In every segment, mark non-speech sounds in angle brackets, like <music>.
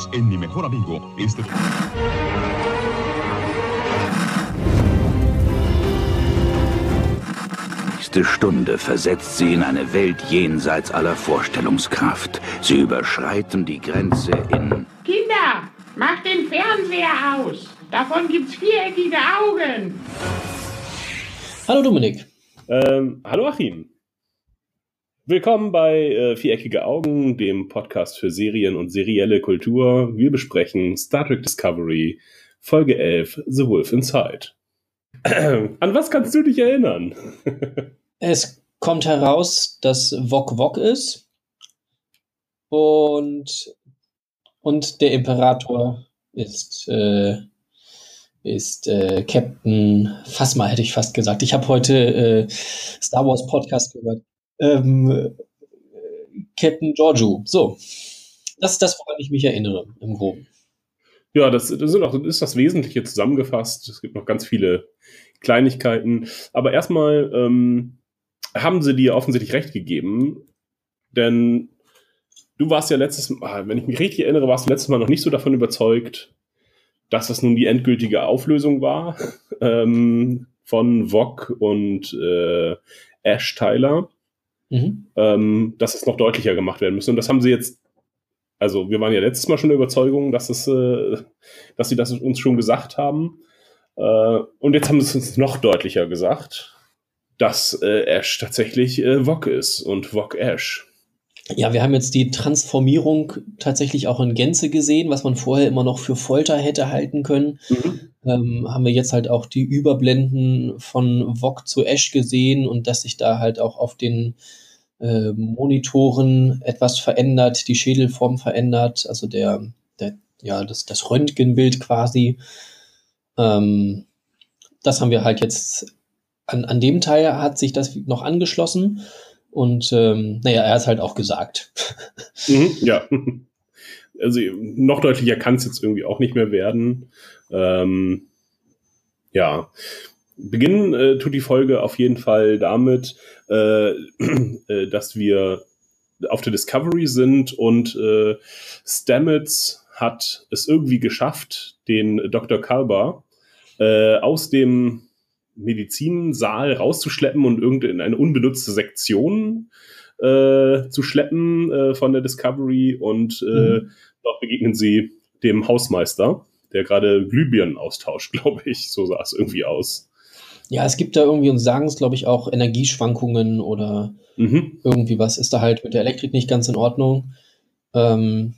Unidos en Mi Mejor Amigo. Este... nächste Stunde versetzt sie in eine Welt jenseits aller Vorstellungskraft. Sie überschreiten die Grenze in... Kinder, macht den Fernseher aus. Davon gibt's viereckige Augen. Hallo Dominik. Ähm, hallo Achim. Willkommen bei äh, Viereckige Augen, dem Podcast für Serien und serielle Kultur. Wir besprechen Star Trek Discovery, Folge 11, The Wolf Inside. <clears throat> An was kannst du dich erinnern? <laughs> Es kommt heraus, dass Wok Wok ist und, und der Imperator ist, äh, ist äh, Captain Phasma, hätte ich fast gesagt. Ich habe heute äh, Star Wars Podcast gehört. Ähm, Captain Giorgio. So, das ist das, woran ich mich erinnere, im Groben. Ja, das, das, sind auch, ist das Wesentliche zusammengefasst. Es gibt noch ganz viele Kleinigkeiten. Aber erstmal ähm, haben sie dir offensichtlich recht gegeben, denn du warst ja letztes Mal, wenn ich mich richtig erinnere, warst du letztes Mal noch nicht so davon überzeugt, dass das nun die endgültige Auflösung war <laughs> ähm, von Vog und äh, Ash Tyler, mhm. ähm, dass es noch deutlicher gemacht werden müsste. Und das haben sie jetzt, also wir waren ja letztes Mal schon der Überzeugung, dass, es, äh, dass sie das uns schon gesagt haben. Äh, und jetzt haben sie es uns noch deutlicher gesagt dass äh, Ash tatsächlich äh, Vok ist und Vok Ash. Ja, wir haben jetzt die Transformierung tatsächlich auch in Gänze gesehen, was man vorher immer noch für Folter hätte halten können. Mhm. Ähm, haben wir jetzt halt auch die Überblenden von Vok zu Ash gesehen und dass sich da halt auch auf den äh, Monitoren etwas verändert, die Schädelform verändert, also der, der ja, das, das Röntgenbild quasi. Ähm, das haben wir halt jetzt an, an dem Teil hat sich das noch angeschlossen. Und ähm, naja, er hat halt auch gesagt. Mhm, ja. <laughs> Also noch deutlicher kann es jetzt irgendwie auch nicht mehr werden. Ähm, ja. Beginnen äh, tut die Folge auf jeden Fall damit, äh, <clears throat> äh, dass wir auf der Discovery sind und äh, Stamets hat es irgendwie geschafft, den Dr. Kalber äh, aus dem Medizinsaal rauszuschleppen und irgendeine eine unbenutzte Sektion äh, zu schleppen äh, von der Discovery und äh, mhm. dort begegnen sie dem Hausmeister, der gerade Glühbirnen austauscht, <laughs> glaube ich. So sah es irgendwie aus. Ja, es gibt da irgendwie, und sagen es, glaube ich, auch Energieschwankungen oder mhm. irgendwie was ist da halt mit der Elektrik nicht ganz in Ordnung. Ähm,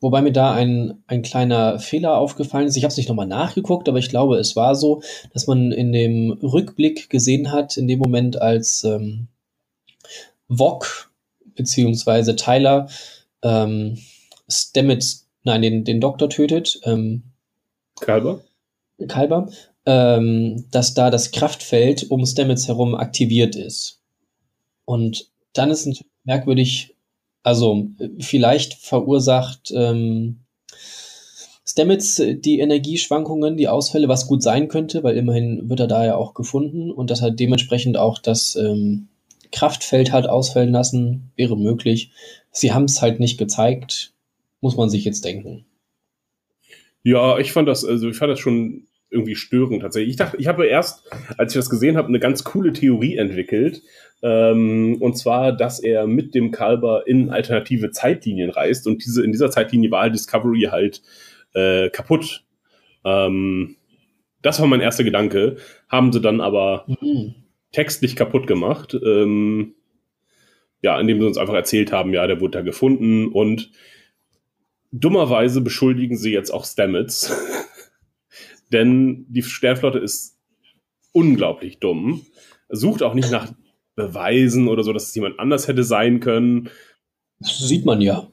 Wobei mir da ein, ein kleiner Fehler aufgefallen ist. Ich habe es nicht nochmal nachgeguckt, aber ich glaube, es war so, dass man in dem Rückblick gesehen hat, in dem Moment, als ähm, Vok beziehungsweise Tyler ähm, Stamets, nein, den, den Doktor tötet. Ähm, Kalber? Kalber. Ähm, dass da das Kraftfeld um Stamets herum aktiviert ist. Und dann ist es merkwürdig also vielleicht verursacht ähm, Stamets die Energieschwankungen, die Ausfälle, was gut sein könnte, weil immerhin wird er da ja auch gefunden und dass er dementsprechend auch das ähm, Kraftfeld hat ausfallen lassen, wäre möglich. Sie haben es halt nicht gezeigt, muss man sich jetzt denken. Ja, ich fand das, also ich fand das schon irgendwie störend tatsächlich. Ich dachte, ich habe erst, als ich das gesehen habe, eine ganz coole Theorie entwickelt, ähm, und zwar, dass er mit dem Kalber in alternative Zeitlinien reist und diese, in dieser Zeitlinie war Discovery halt äh, kaputt. Ähm, das war mein erster Gedanke. Haben sie dann aber mhm. textlich kaputt gemacht. Ähm, ja, indem sie uns einfach erzählt haben, ja, der wurde da gefunden und dummerweise beschuldigen sie jetzt auch Stamets. <laughs> Denn die Sternflotte ist unglaublich dumm. Sucht auch nicht nach beweisen oder so, dass es jemand anders hätte sein können. Das sieht man ja.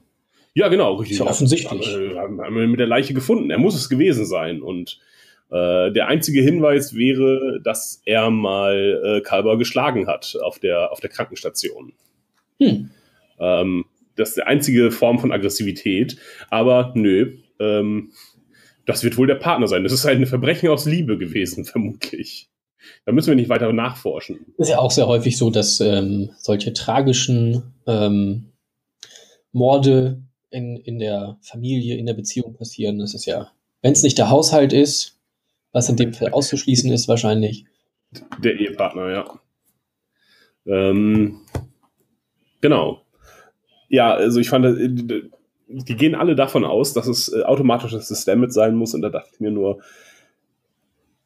Ja, genau, richtig. Ist ja offensichtlich. Äh, haben wir mit der Leiche gefunden. Er muss es gewesen sein. Und äh, der einzige Hinweis wäre, dass er mal äh, Kalber geschlagen hat auf der, auf der Krankenstation. Hm. Ähm, das ist die einzige Form von Aggressivität. Aber nö, ähm, das wird wohl der Partner sein. Das ist ein Verbrechen aus Liebe gewesen, <laughs> vermutlich. Da müssen wir nicht weiter nachforschen. Ist ja auch sehr häufig so, dass ähm, solche tragischen ähm, Morde in, in der Familie, in der Beziehung passieren. Das ist ja, wenn es nicht der Haushalt ist, was in dem Fall auszuschließen ist wahrscheinlich. Der Ehepartner, ja. Ähm, genau. Ja, also ich fand, äh, die gehen alle davon aus, dass es äh, automatisch das Damage sein muss und da dachte ich mir nur,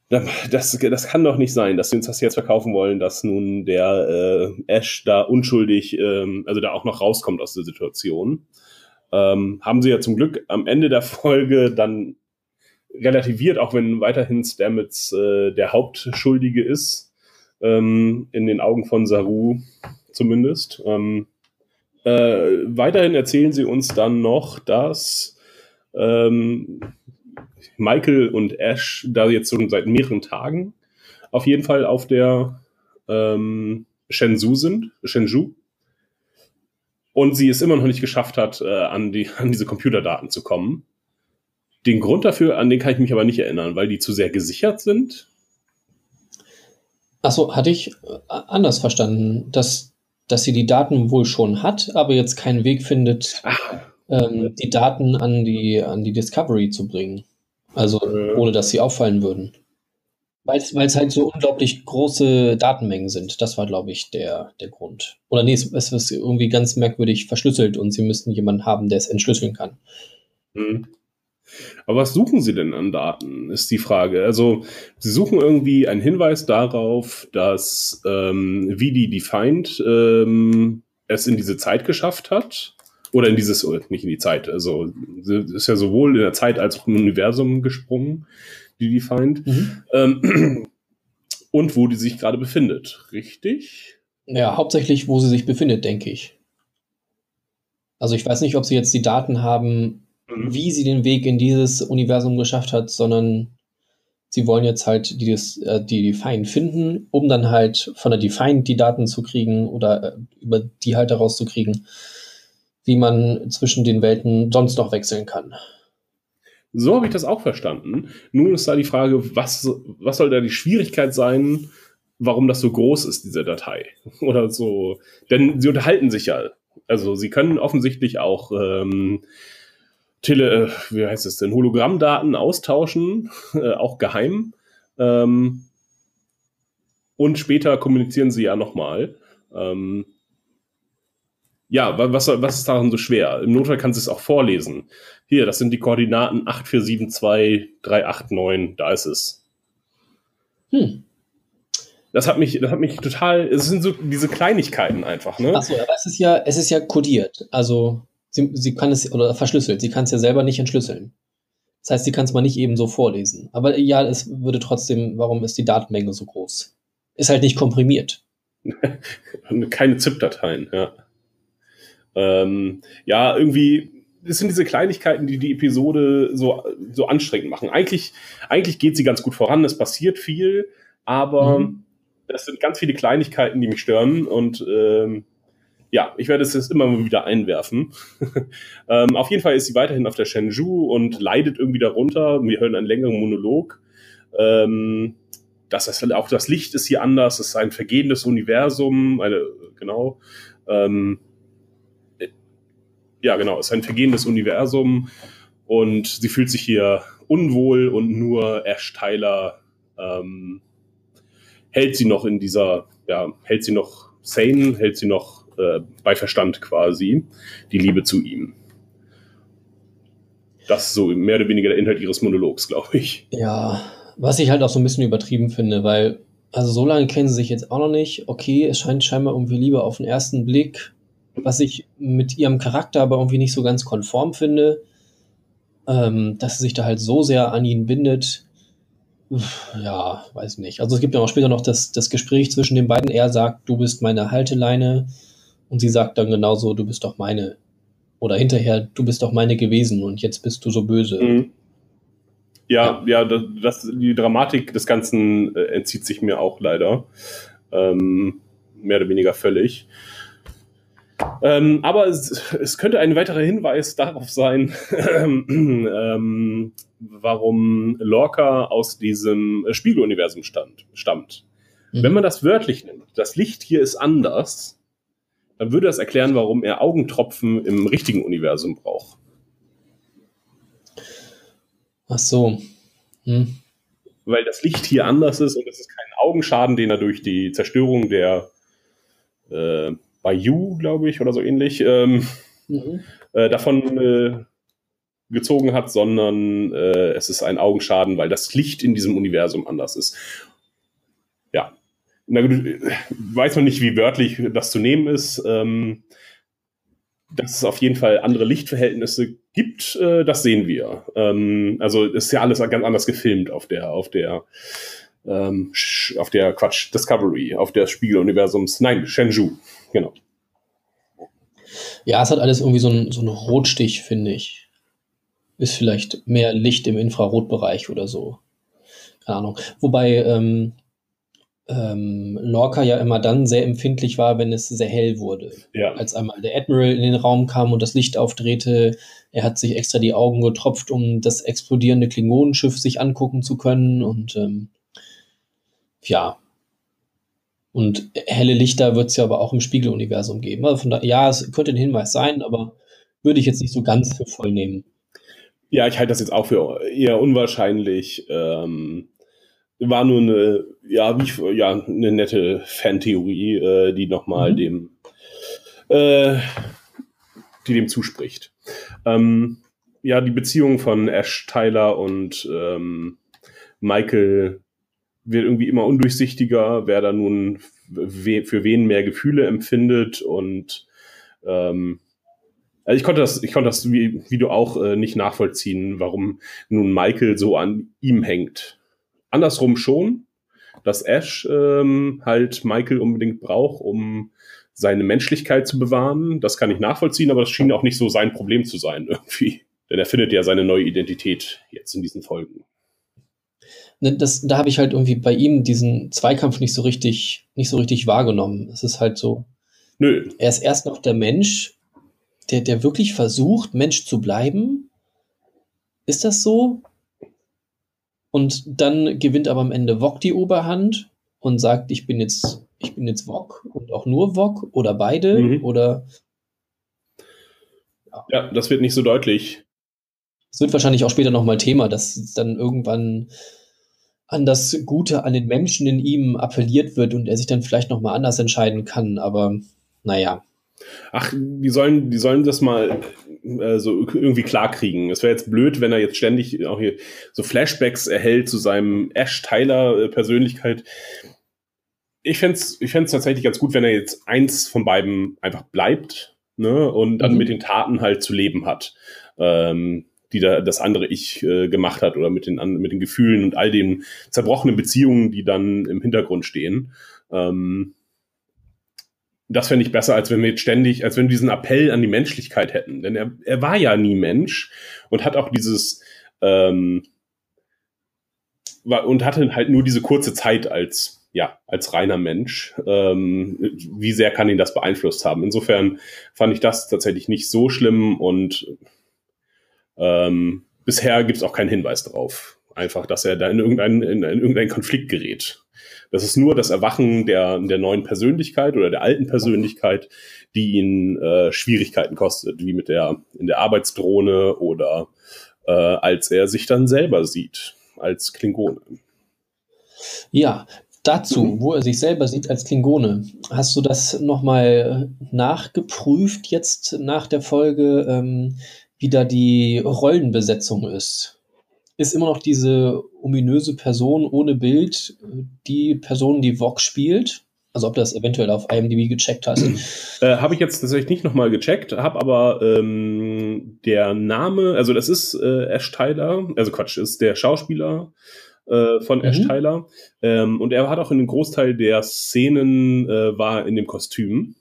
das, das kann doch nicht sein, dass sie uns das jetzt verkaufen wollen, dass nun der äh, Ash da unschuldig, ähm, also da auch noch rauskommt aus der Situation. Ähm, haben sie ja zum Glück am Ende der Folge dann relativiert, auch wenn weiterhin Stamets äh, der Hauptschuldige ist, ähm, in den Augen von Saru zumindest. Ähm, äh, weiterhin erzählen sie uns dann noch, dass ähm, Michael und Ash da jetzt schon seit mehreren Tagen auf jeden Fall auf der ähm, Shenzhou sind, Shenzhou. Und sie es immer noch nicht geschafft hat, äh, an, die, an diese Computerdaten zu kommen. Den Grund dafür, an den kann ich mich aber nicht erinnern, weil die zu sehr gesichert sind. Achso, hatte ich äh, anders verstanden, dass, dass sie die Daten wohl schon hat, aber jetzt keinen Weg findet, ähm, die Daten an die, an die Discovery zu bringen. Also ohne dass sie auffallen würden. Weil es halt so unglaublich große Datenmengen sind. Das war, glaube ich, der, der Grund. Oder nee, es, es ist irgendwie ganz merkwürdig verschlüsselt und sie müssten jemanden haben, der es entschlüsseln kann. Mhm. Aber was suchen Sie denn an Daten, ist die Frage. Also Sie suchen irgendwie einen Hinweis darauf, dass ähm, wie die Defined ähm, es in diese Zeit geschafft hat. Oder in dieses, nicht in die Zeit, also ist ja sowohl in der Zeit als auch im Universum gesprungen, die Defined. Mhm. Ähm, <clears throat> und wo die sich gerade befindet, richtig? Ja, hauptsächlich, wo sie sich befindet, denke ich. Also ich weiß nicht, ob sie jetzt die Daten haben, mhm. wie sie den Weg in dieses Universum geschafft hat, sondern sie wollen jetzt halt die, äh, die Defined finden, um dann halt von der Defined die Daten zu kriegen oder äh, über die halt herauszukriegen, wie man zwischen den Welten sonst noch wechseln kann. So habe ich das auch verstanden. Nun ist da die Frage, was, was soll da die Schwierigkeit sein, warum das so groß ist, diese Datei? <laughs> Oder so. Denn sie unterhalten sich ja. Also sie können offensichtlich auch ähm, Tele, äh, wie heißt es denn, Hologrammdaten austauschen, <laughs> äh, auch geheim. Ähm, und später kommunizieren sie ja nochmal. Ähm, ja, was, was ist daran so schwer? Im Notfall kannst du es auch vorlesen. Hier, das sind die Koordinaten 8472389, da ist es. Hm. Das hat mich, das hat mich total, es sind so diese Kleinigkeiten einfach, ne? Achso, aber es ist ja, es ist ja kodiert. Also sie, sie kann es, oder verschlüsselt, sie kann es ja selber nicht entschlüsseln. Das heißt, sie kann es mal nicht eben so vorlesen. Aber ja, es würde trotzdem, warum ist die Datenmenge so groß? Ist halt nicht komprimiert. <laughs> Keine ZIP-Dateien, ja. Ähm, ja, irgendwie, es sind diese Kleinigkeiten, die die Episode so, so anstrengend machen. Eigentlich, eigentlich geht sie ganz gut voran, es passiert viel, aber mhm. es sind ganz viele Kleinigkeiten, die mich stören und ähm, ja, ich werde es jetzt immer mal wieder einwerfen. <laughs> ähm, auf jeden Fall ist sie weiterhin auf der Shenzhou und leidet irgendwie darunter. Wir hören einen längeren Monolog. Ähm, das ist auch das Licht ist hier anders, es ist ein vergehendes Universum, eine, genau. Ähm, ja, genau, es ist ein vergehendes Universum und sie fühlt sich hier unwohl und nur Ash Tyler ähm, hält sie noch in dieser, ja, hält sie noch sane, hält sie noch äh, bei Verstand quasi, die Liebe zu ihm. Das ist so mehr oder weniger der Inhalt ihres Monologs, glaube ich. Ja, was ich halt auch so ein bisschen übertrieben finde, weil, also so lange kennen sie sich jetzt auch noch nicht. Okay, es scheint scheinbar irgendwie Liebe auf den ersten Blick was ich mit ihrem Charakter aber irgendwie nicht so ganz konform finde, ähm, dass sie sich da halt so sehr an ihn bindet. Ja, weiß nicht. Also es gibt ja auch später noch das, das Gespräch zwischen den beiden. Er sagt, du bist meine Halteleine und sie sagt dann genauso, du bist doch meine. Oder hinterher, du bist doch meine gewesen und jetzt bist du so böse. Mhm. Ja, ja, das, das, die Dramatik des Ganzen äh, entzieht sich mir auch leider. Ähm, mehr oder weniger völlig. Ähm, aber es, es, könnte ein weiterer Hinweis darauf sein, <clears throat> ähm, warum Lorca aus diesem Spiegeluniversum stand, stammt. Mhm. Wenn man das wörtlich nimmt, das Licht hier ist anders, dann würde das erklären, warum er Augentropfen im richtigen Universum braucht. Ach so. Hm. Weil das Licht hier anders ist und es ist kein Augenschaden, den er durch die Zerstörung der äh, Bayou, glaube ich, oder so ähnlich, ähm, mhm. äh, davon äh, gezogen hat, sondern äh, es ist ein Augenschaden, weil das Licht in diesem Universum anders ist. Na gut, weiß man nicht, wie wörtlich das zu nehmen ist. Ähm, dass es auf jeden Fall andere Lichtverhältnisse gibt, äh, das sehen wir. Ähm, also ist ja alles ganz anders gefilmt auf der, auf der, ähm, auf der Quatsch, Discovery, auf der Spiegeluniversums, nein, Shenzhou, genau. Ja, es hat alles irgendwie so einen so Rotstich, finde ich ist vielleicht mehr Licht im Infrarotbereich oder so. Keine Ahnung. Wobei ähm, ähm, Lorca ja immer dann sehr empfindlich war, wenn es sehr hell wurde. Ja. Als einmal der Admiral in den Raum kam und das Licht aufdrehte, er hat sich extra die Augen getropft, um das explodierende Klingonenschiff sich angucken zu können. Und ähm, ja. Und helle Lichter wird es ja aber auch im Spiegeluniversum geben. Also von da, ja, es könnte ein Hinweis sein, aber würde ich jetzt nicht so ganz für voll nehmen. Ja, ich halte das jetzt auch für eher unwahrscheinlich. Ähm, war nur eine, ja, wie ja, eine nette Fantheorie, äh, die nochmal mhm. dem, äh, die dem zuspricht. Ähm, ja, die Beziehung von Ash Tyler und ähm, Michael wird irgendwie immer undurchsichtiger, wer da nun we für wen mehr Gefühle empfindet und ähm, also ich konnte das, ich konnte das, wie, wie du auch, äh, nicht nachvollziehen, warum nun Michael so an ihm hängt. Andersrum schon, dass Ash ähm, halt Michael unbedingt braucht, um seine Menschlichkeit zu bewahren. Das kann ich nachvollziehen, aber das schien auch nicht so sein Problem zu sein irgendwie. Denn er findet ja seine neue Identität jetzt in diesen Folgen. Ne, das, da habe ich halt irgendwie bei ihm diesen Zweikampf nicht so richtig, nicht so richtig wahrgenommen. Es ist halt so. Nö. Er ist erst noch der Mensch, der, der wirklich versucht, Mensch zu bleiben? Ist das so? Und dann gewinnt aber am Ende Wok die Oberhand und sagt, ich bin jetzt, ich bin jetzt Wok und auch nur Wok oder beide mhm. oder. Ja. ja, das wird nicht so deutlich. Es wird wahrscheinlich auch später nochmal Thema, dass dann irgendwann an das Gute an den Menschen in ihm appelliert wird und er sich dann vielleicht nochmal anders entscheiden kann. Aber naja, Ach, die sollen, die sollen das mal äh, so irgendwie klarkriegen. Es wäre jetzt blöd, wenn er jetzt ständig auch hier so Flashbacks erhält zu seinem Ash Tyler äh, Persönlichkeit. Ich fände es ich fänd's tatsächlich ganz gut, wenn er jetzt eins von beiden einfach bleibt ne, und dann mhm. mit den Taten halt zu leben hat, ähm, die da das andere Ich äh, gemacht hat oder mit den, mit den Gefühlen und all den zerbrochenen Beziehungen, die dann im Hintergrund stehen. Ähm, das fände ich besser, als wenn wir jetzt ständig, als wenn wir diesen Appell an die Menschlichkeit hätten. Denn er, er war ja nie Mensch und hat auch dieses ähm, war, und hatte halt nur diese kurze Zeit als ja als reiner Mensch. Ähm, wie sehr kann ihn das beeinflusst haben? Insofern fand ich das tatsächlich nicht so schlimm und ähm, bisher gibt es auch keinen Hinweis darauf. Einfach, dass er da in irgendeinen, in, in irgendeinen Konflikt gerät. Das ist nur das Erwachen der, der neuen Persönlichkeit oder der alten Persönlichkeit, die ihn äh, Schwierigkeiten kostet, wie mit der in der Arbeitsdrohne oder äh, als er sich dann selber sieht als Klingone. Ja, dazu, mhm. wo er sich selber sieht als Klingone. Hast du das nochmal nachgeprüft jetzt nach der Folge, ähm, wie da die Rollenbesetzung ist? Ist immer noch diese ominöse Person ohne Bild, die Person, die Vox spielt. Also ob das eventuell auf IMDb gecheckt hast. <clears throat> Äh, habe ich jetzt tatsächlich nicht nochmal gecheckt, habe aber ähm, der Name, also das ist äh, Ash Tyler, also Quatsch, ist der Schauspieler äh, von mhm. Ash Tyler. Ähm, und er hat auch in einem Großteil der Szenen äh, war in dem Kostüm.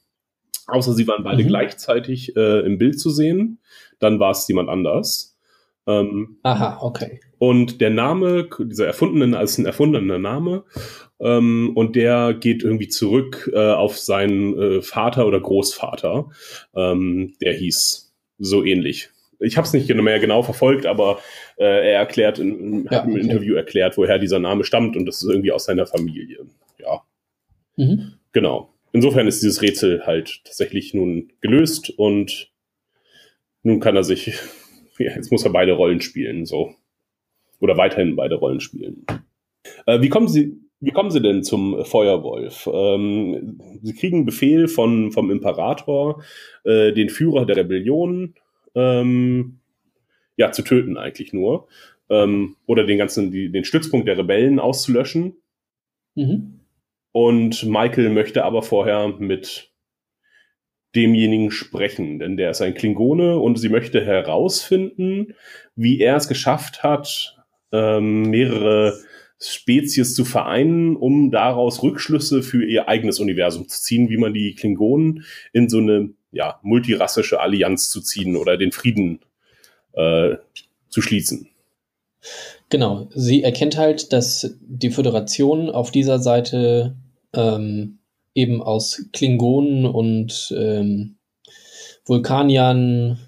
Außer sie waren beide mhm. gleichzeitig äh, im Bild zu sehen. Dann war es jemand anders. Ähm, Aha, okay. Und der Name, dieser erfundene, als ein erfundener Name, ähm, und der geht irgendwie zurück äh, auf seinen äh, Vater oder Großvater. Ähm, der hieß so ähnlich. Ich habe es nicht mehr genau verfolgt, aber äh, er erklärt, in, ja, hat im okay. Interview erklärt, woher dieser Name stammt und das ist irgendwie aus seiner Familie. Ja. Mhm. Genau. insofern ist dieses Rätsel halt tatsächlich nun gelöst und nun kann er sich, <laughs> ja, jetzt muss er beide Rollen spielen, so. Oder weiterhin beide Rollen spielen. Äh, wie kommen Sie, wie kommen Sie denn zum Feuerwolf? Ähm, Sie kriegen Befehl von, vom Imperator, äh, den Führer der Rebellion, ähm, ja, zu töten eigentlich nur. Ähm, oder den ganzen, die, den Stützpunkt der Rebellen auszulöschen. Mhm. Und Michael möchte aber vorher mit demjenigen sprechen, denn der ist ein Klingone und sie möchte herausfinden, wie er es geschafft hat, ähm, mehrere Spezies zu vereinen, um daraus Rückschlüsse für ihr eigenes Universum zu ziehen, wie man die Klingonen in so eine ja, multirassische Allianz zu ziehen oder den Frieden äh, zu schließen. Genau, sie erkennt halt, dass die Föderation auf dieser Seite ähm, eben aus Klingonen und ähm, Vulkaniern,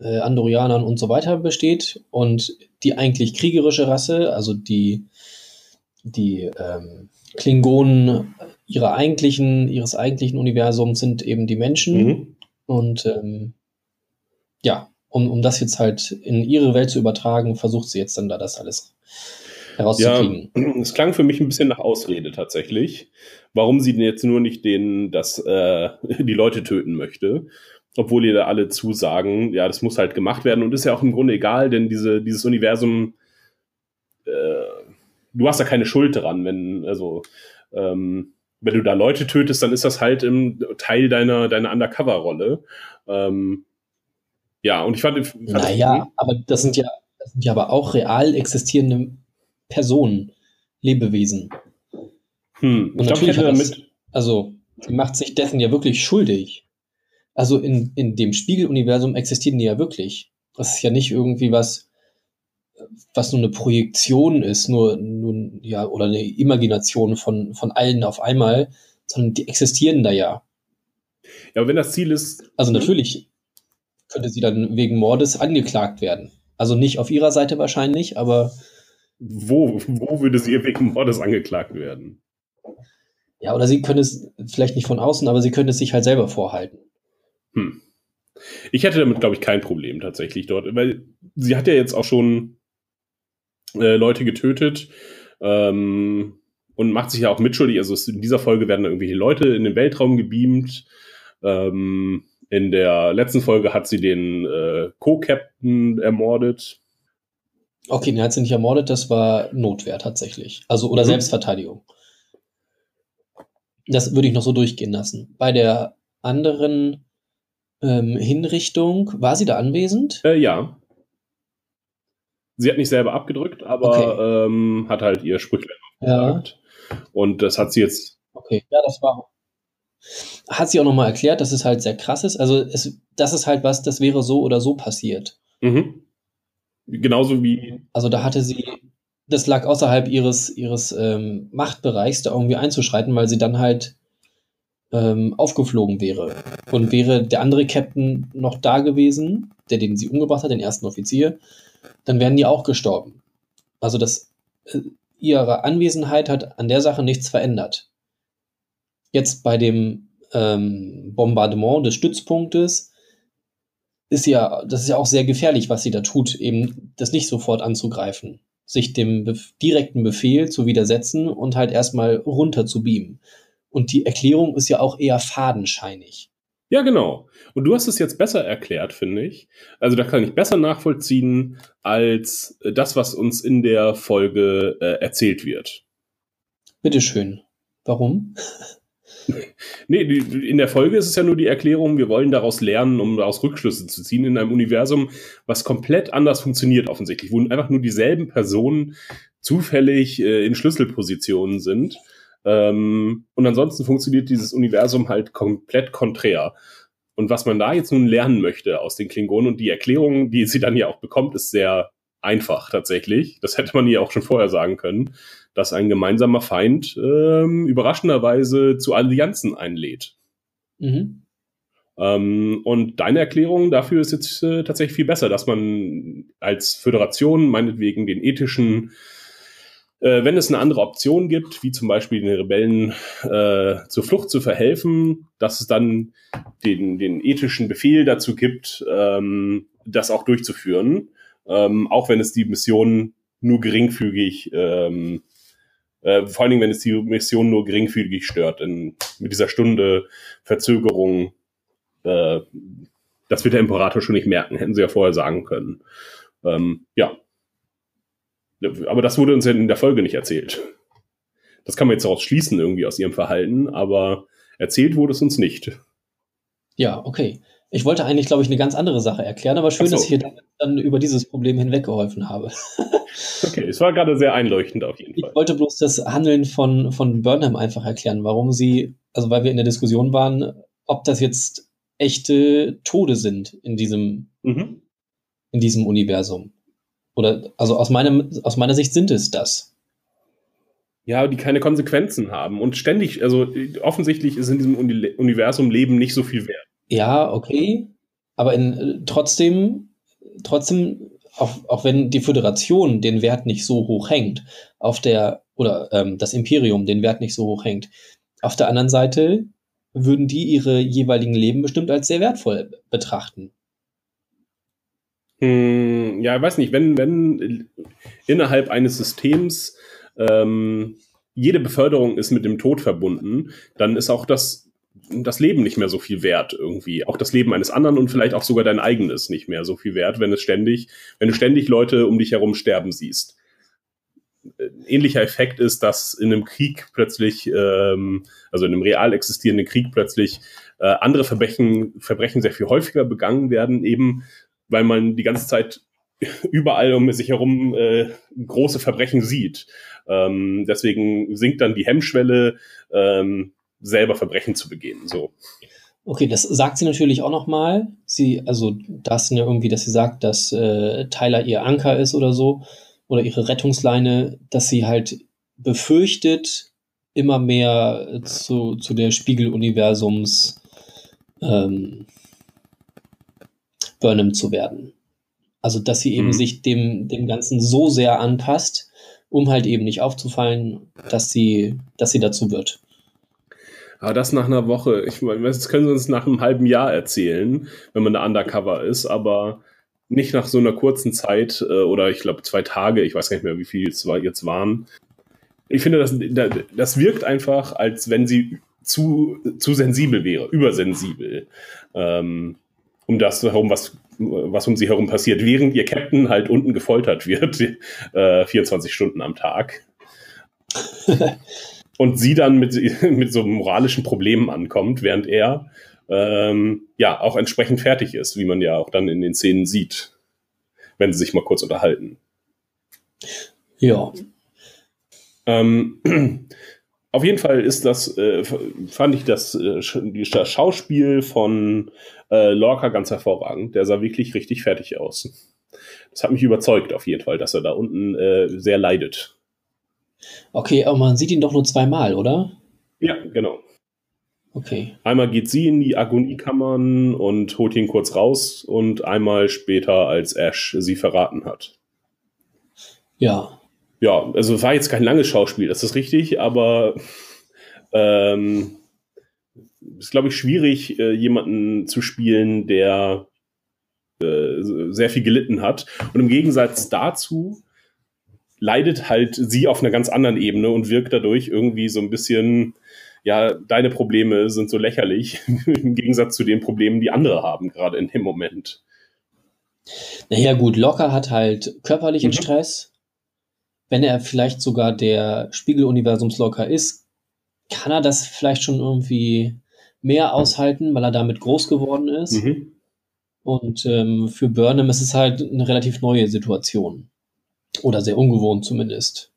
äh, Andorianern und so weiter besteht und die eigentlich kriegerische Rasse, also die, die ähm, Klingonen ihrer eigentlichen, ihres eigentlichen Universums sind eben die Menschen. Mhm. Und ähm, ja, um, um das jetzt halt in ihre Welt zu übertragen, versucht sie jetzt dann da das alles herauszukriegen. Ja, <clears throat> es klang für mich ein bisschen nach Ausrede tatsächlich, warum sie jetzt nur nicht den, das, äh, <laughs> die Leute töten möchte. Obwohl ihr da alle zusagen, ja, das muss halt gemacht werden und ist ja auch im Grunde egal, denn diese, dieses Universum, äh, du hast da keine Schuld dran, wenn, also, ähm, wenn du da Leute tötest, dann ist das halt im Teil deiner, deiner Undercover-Rolle. Ähm, ja, und ich fand. fand naja, aber das sind ja, das sind ja aber auch real existierende Personen, Lebewesen. Hm, und natürlich glaub, damit. Das, also, sie macht sich dessen ja wirklich schuldig. Also in, in dem Spiegeluniversum existieren die ja wirklich. Das ist ja nicht irgendwie was, was nur eine Projektion ist, nur, nur ja, oder eine Imagination von, von allen auf einmal, sondern die existieren da ja. Ja, aber wenn das Ziel ist. Also natürlich könnte sie dann wegen Mordes angeklagt werden. Also nicht auf ihrer Seite wahrscheinlich, aber. Wo, wo würde sie wegen Mordes angeklagt werden? Ja, oder sie könnte es vielleicht nicht von außen, aber sie könnte es sich halt selber vorhalten. Hm. Ich hätte damit, glaube ich, kein Problem tatsächlich dort, weil sie hat ja jetzt auch schon äh, Leute getötet ähm, und macht sich ja auch mitschuldig. Also in dieser Folge werden da irgendwelche Leute in den Weltraum gebeamt. Ähm, in der letzten Folge hat sie den äh, Co-Captain ermordet. Okay, den hat sie nicht ermordet, das war Notwehr tatsächlich. Also, oder mhm. Selbstverteidigung. Das würde ich noch so durchgehen lassen. Bei der anderen ähm, Hinrichtung, war sie da anwesend? Äh, ja. Sie hat nicht selber abgedrückt, aber okay. ähm, hat halt ihr Sprüchlein gesagt. Ja. Und das hat sie jetzt. Okay, ja, das war hat sie auch nochmal erklärt, dass es halt sehr krass ist. Also es, das ist halt was, das wäre so oder so passiert. Mhm. Genauso wie. Also da hatte sie, das lag außerhalb ihres, ihres ähm, Machtbereichs, da irgendwie einzuschreiten, weil sie dann halt ähm, aufgeflogen wäre. Und wäre der andere Captain noch da gewesen, der den sie umgebracht hat, den ersten Offizier, dann wären die auch gestorben. Also das, äh, ihre Anwesenheit hat an der Sache nichts verändert jetzt bei dem ähm, Bombardement des Stützpunktes ist ja, das ist ja auch sehr gefährlich, was sie da tut, eben das nicht sofort anzugreifen, sich dem Bef direkten Befehl zu widersetzen und halt erstmal runter zu beamen. Und die Erklärung ist ja auch eher fadenscheinig. Ja, genau. Und du hast es jetzt besser erklärt, finde ich. Also da kann ich besser nachvollziehen als das, was uns in der Folge äh, erzählt wird. Bitteschön. Warum? <laughs> nee, in der Folge ist es ja nur die Erklärung, wir wollen daraus lernen, um daraus Rückschlüsse zu ziehen in einem Universum, was komplett anders funktioniert offensichtlich, wo einfach nur dieselben Personen zufällig äh, in Schlüsselpositionen sind. Ähm, und ansonsten funktioniert dieses Universum halt komplett konträr. Und was man da jetzt nun lernen möchte aus den Klingonen und die Erklärung, die sie dann ja auch bekommt, ist sehr einfach tatsächlich. Das hätte man ja auch schon vorher sagen können dass ein gemeinsamer Feind ähm, überraschenderweise zu Allianzen einlädt. Mhm. Ähm, und deine Erklärung dafür ist jetzt äh, tatsächlich viel besser, dass man als Föderation meinetwegen den ethischen äh, wenn es eine andere Option gibt, wie zum Beispiel den Rebellen äh, zur Flucht zu verhelfen, dass es dann den, den ethischen Befehl dazu gibt, ähm, das auch durchzuführen, ähm, auch wenn es die Mission nur geringfügig, ähm, äh, vor allen Dingen, wenn es die Mission nur geringfügig stört. In, mit dieser Stunde Verzögerung, äh, das wird der Imperator schon nicht merken, hätten sie ja vorher sagen können. Ähm, ja, aber das wurde uns ja in der Folge nicht erzählt. Das kann man jetzt daraus schließen, irgendwie aus ihrem Verhalten, aber erzählt wurde es uns nicht. Ja, okay. Ich wollte eigentlich, glaube ich, eine ganz andere Sache erklären, aber schön, so. dass ich hier dann über dieses Problem hinweggeholfen habe. okay, es war gerade sehr einleuchtend auf jeden Fall. Ich wollte bloß das Handeln von, von Burnham einfach erklären, warum sie, also weil wir in der Diskussion waren, ob das jetzt echte Tode sind in diesem, mhm. in diesem Universum. Oder, also aus, meinem, aus meiner Sicht sind es das. Ja, die keine Konsequenzen haben und ständig, also offensichtlich ist in diesem Uni Universum Leben nicht so viel wert. Ja, okay. Aber in, trotzdem, trotzdem, auch, auch wenn die Föderation den Wert nicht so hoch hängt, auf der, oder ähm, das Imperium den Wert nicht so hoch hängt, auf der anderen Seite würden die ihre jeweiligen Leben bestimmt als sehr wertvoll betrachten. Hm, ja, ich weiß nicht, wenn, wenn innerhalb eines Systems ähm, jede Beförderung ist mit dem Tod verbunden, dann ist auch das, das Leben nicht mehr so viel wert irgendwie. Auch das Leben eines anderen und vielleicht auch sogar dein eigenes nicht mehr so viel wert, wenn es ständig, wenn du ständig Leute um dich herum sterben siehst. Ähnlicher Effekt ist, dass in einem Krieg plötzlich, ähm, also in einem real existierenden Krieg plötzlich äh, andere Verbrechen, Verbrechen sehr viel häufiger begangen werden, eben weil man die ganze Zeit überall um sich herum äh, große Verbrechen sieht. Ähm, deswegen sinkt dann die Hemmschwelle, ähm, selber Verbrechen zu begehen. So. Okay, das sagt sie natürlich auch nochmal. Sie, also das ja irgendwie, dass sie sagt, dass äh, Tyler ihr Anker ist oder so, oder ihre Rettungsleine, dass sie halt befürchtet, immer mehr zu, zu der Spiegeluniversums ähm, Burnham zu werden. Also, dass sie eben mhm. sich dem, dem Ganzen so sehr anpasst, um halt eben nicht aufzufallen, dass sie, dass sie dazu wird. Aber das nach einer Woche, ich meine, das können sie uns nach einem halben Jahr erzählen, wenn man da undercover ist, aber nicht nach so einer kurzen Zeit äh, oder ich glaube zwei Tage, ich weiß gar nicht mehr, wie viel es jetzt waren. Ich finde, das, das wirkt einfach, als wenn sie zu, zu sensibel wäre, übersensibel. Ähm, um das herum, was, was um sie herum passiert, während ihr Captain halt unten gefoltert wird, <laughs> äh, 24 Stunden am Tag. <laughs> und sie dann mit, mit so moralischen Problemen ankommt, während er ähm, ja auch entsprechend fertig ist, wie man ja auch dann in den Szenen sieht, wenn sie sich mal kurz unterhalten. Ja. Ähm, <clears throat> auf jeden Fall ist das, äh, fand ich das, äh, das Schauspiel von äh, Lorca ganz hervorragend. Der sah wirklich richtig fertig aus. Das hat mich überzeugt auf jeden Fall, dass er da unten äh, sehr leidet. Okay, aber man sieht ihn doch nur zweimal, oder? Ja, genau. Okay. Einmal geht sie in die Agoniekammern und holt ihn kurz raus und einmal später, als Ash sie verraten hat. Ja, ja, also war jetzt kein langes Schauspiel, das ist richtig, aber ähm, ist, glaube ich, schwierig, äh, jemanden zu spielen, der äh, sehr viel gelitten hat. Und im Gegensatz dazu leidet halt sie auf einer ganz anderen Ebene und wirkt dadurch irgendwie so ein bisschen, ja, deine Probleme sind so lächerlich <laughs> im Gegensatz zu den Problemen, die andere haben, gerade in dem Moment. Naja, gut, Locker hat halt körperlichen mhm. Stress wenn er vielleicht sogar der Spiegeluniversumslocker ist, kann er das vielleicht schon irgendwie mehr aushalten, weil er damit groß geworden ist. Mhm. Und ähm, für Burnham ist es halt eine relativ neue Situation. Oder sehr ungewohnt zumindest.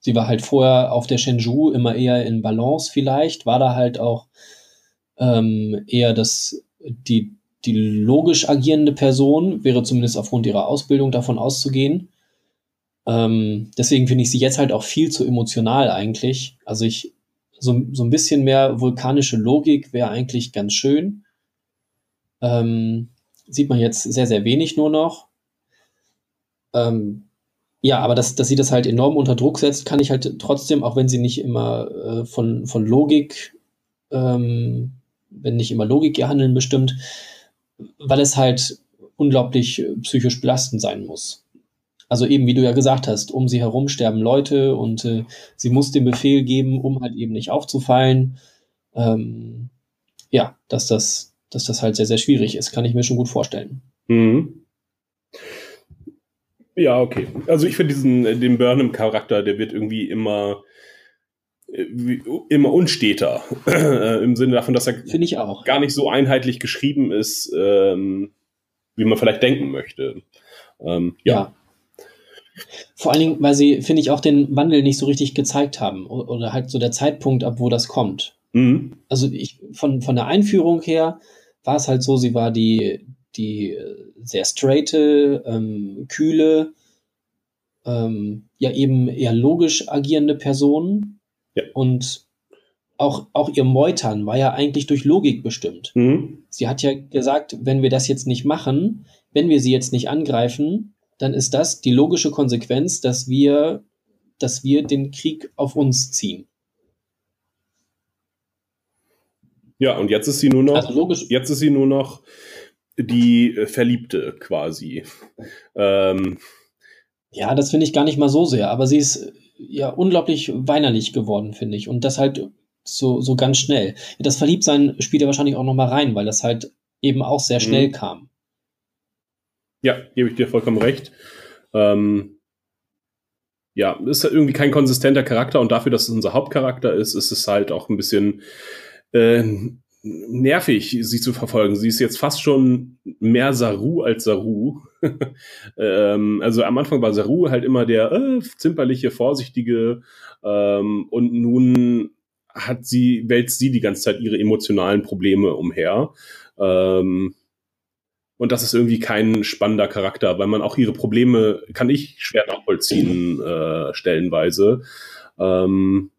Sie war halt vorher auf der Shenzhou immer eher in Balance vielleicht, war da halt auch ähm, eher das, die, die logisch agierende Person, wäre zumindest aufgrund ihrer Ausbildung davon auszugehen. Ähm, deswegen finde ich sie jetzt halt auch viel zu emotional eigentlich. Also ich, so, so ein bisschen mehr vulkanische Logik wäre eigentlich ganz schön. Ähm, sieht man jetzt sehr, sehr wenig nur noch. Ähm, Ja, aber dass, dass sie das halt enorm unter Druck setzt, kann ich halt trotzdem, auch wenn sie nicht immer äh, von, von Logik, ähm, wenn nicht immer Logik ihr Handeln bestimmt, weil es halt unglaublich psychisch belastend sein muss. Also eben, wie du ja gesagt hast, um sie herum sterben Leute und äh, sie muss den Befehl geben, um halt eben nicht aufzufallen. Ähm, ja, dass das, dass das halt sehr, sehr schwierig ist, kann ich mir schon gut vorstellen. Mhm. Ja, okay. Also ich finde diesen, äh, den Burnham-Charakter, der wird irgendwie immer, äh, immer unsteter. <clears throat> Äh, Im Sinne davon, dass er ich auch. gar nicht so einheitlich geschrieben ist, ähm, wie man vielleicht denken möchte. Ähm, ja. ja. Vor allen Dingen, weil sie, finde ich, auch den Wandel nicht so richtig gezeigt haben. Oder halt so der Zeitpunkt, ab wo das kommt. Mhm. Also ich, von, von der Einführung her war es halt so, sie war die, die sehr straighte, ähm, kühle, ähm, ja eben eher logisch agierende Person. Ja. Und auch, auch ihr Meutern war ja eigentlich durch Logik bestimmt. Mhm. Sie hat ja gesagt, wenn wir das jetzt nicht machen, wenn wir sie jetzt nicht angreifen, dann ist das die logische Konsequenz, dass wir, dass wir den Krieg auf uns ziehen. Ja, und jetzt ist sie nur noch, also jetzt ist sie nur noch die äh, Verliebte quasi. Ähm, ja, das finde ich gar nicht mal so sehr, aber sie ist ja unglaublich weinerlich geworden, finde ich. Und das halt so, so ganz schnell. Das Verliebtsein spielt ja wahrscheinlich auch noch mal rein, weil das halt eben auch sehr schnell mhm. kam. Ja, gebe ich dir vollkommen recht. Ähm, ja, ist halt irgendwie kein konsistenter Charakter und dafür, dass es unser Hauptcharakter ist, ist es halt auch ein bisschen äh, nervig, sie zu verfolgen. Sie ist jetzt fast schon mehr Saru als Saru. <laughs> ähm, also am Anfang war Saru halt immer der äh, zimperliche, vorsichtige ähm, und nun hat sie, wälzt sie die ganze Zeit ihre emotionalen Probleme umher. Ähm, und das ist irgendwie kein spannender Charakter, weil man auch ihre Probleme, kann ich schwer nachvollziehen, äh, stellenweise. Ähm,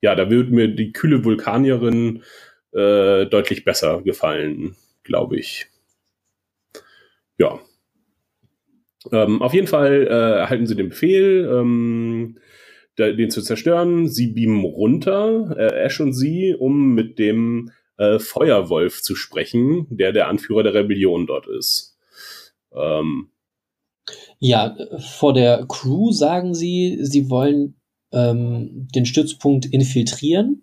ja, da würde mir die kühle Vulkanierin äh, deutlich besser gefallen, glaube ich. Ja. Ähm, auf jeden Fall äh, erhalten sie den Befehl, ähm, den zu zerstören. Sie beamen runter, äh, Ash und sie, um mit dem äh, Feuerwolf zu sprechen, der der Anführer der Rebellion dort ist. Ähm, ja, vor der Crew sagen sie, sie wollen ähm, den Stützpunkt infiltrieren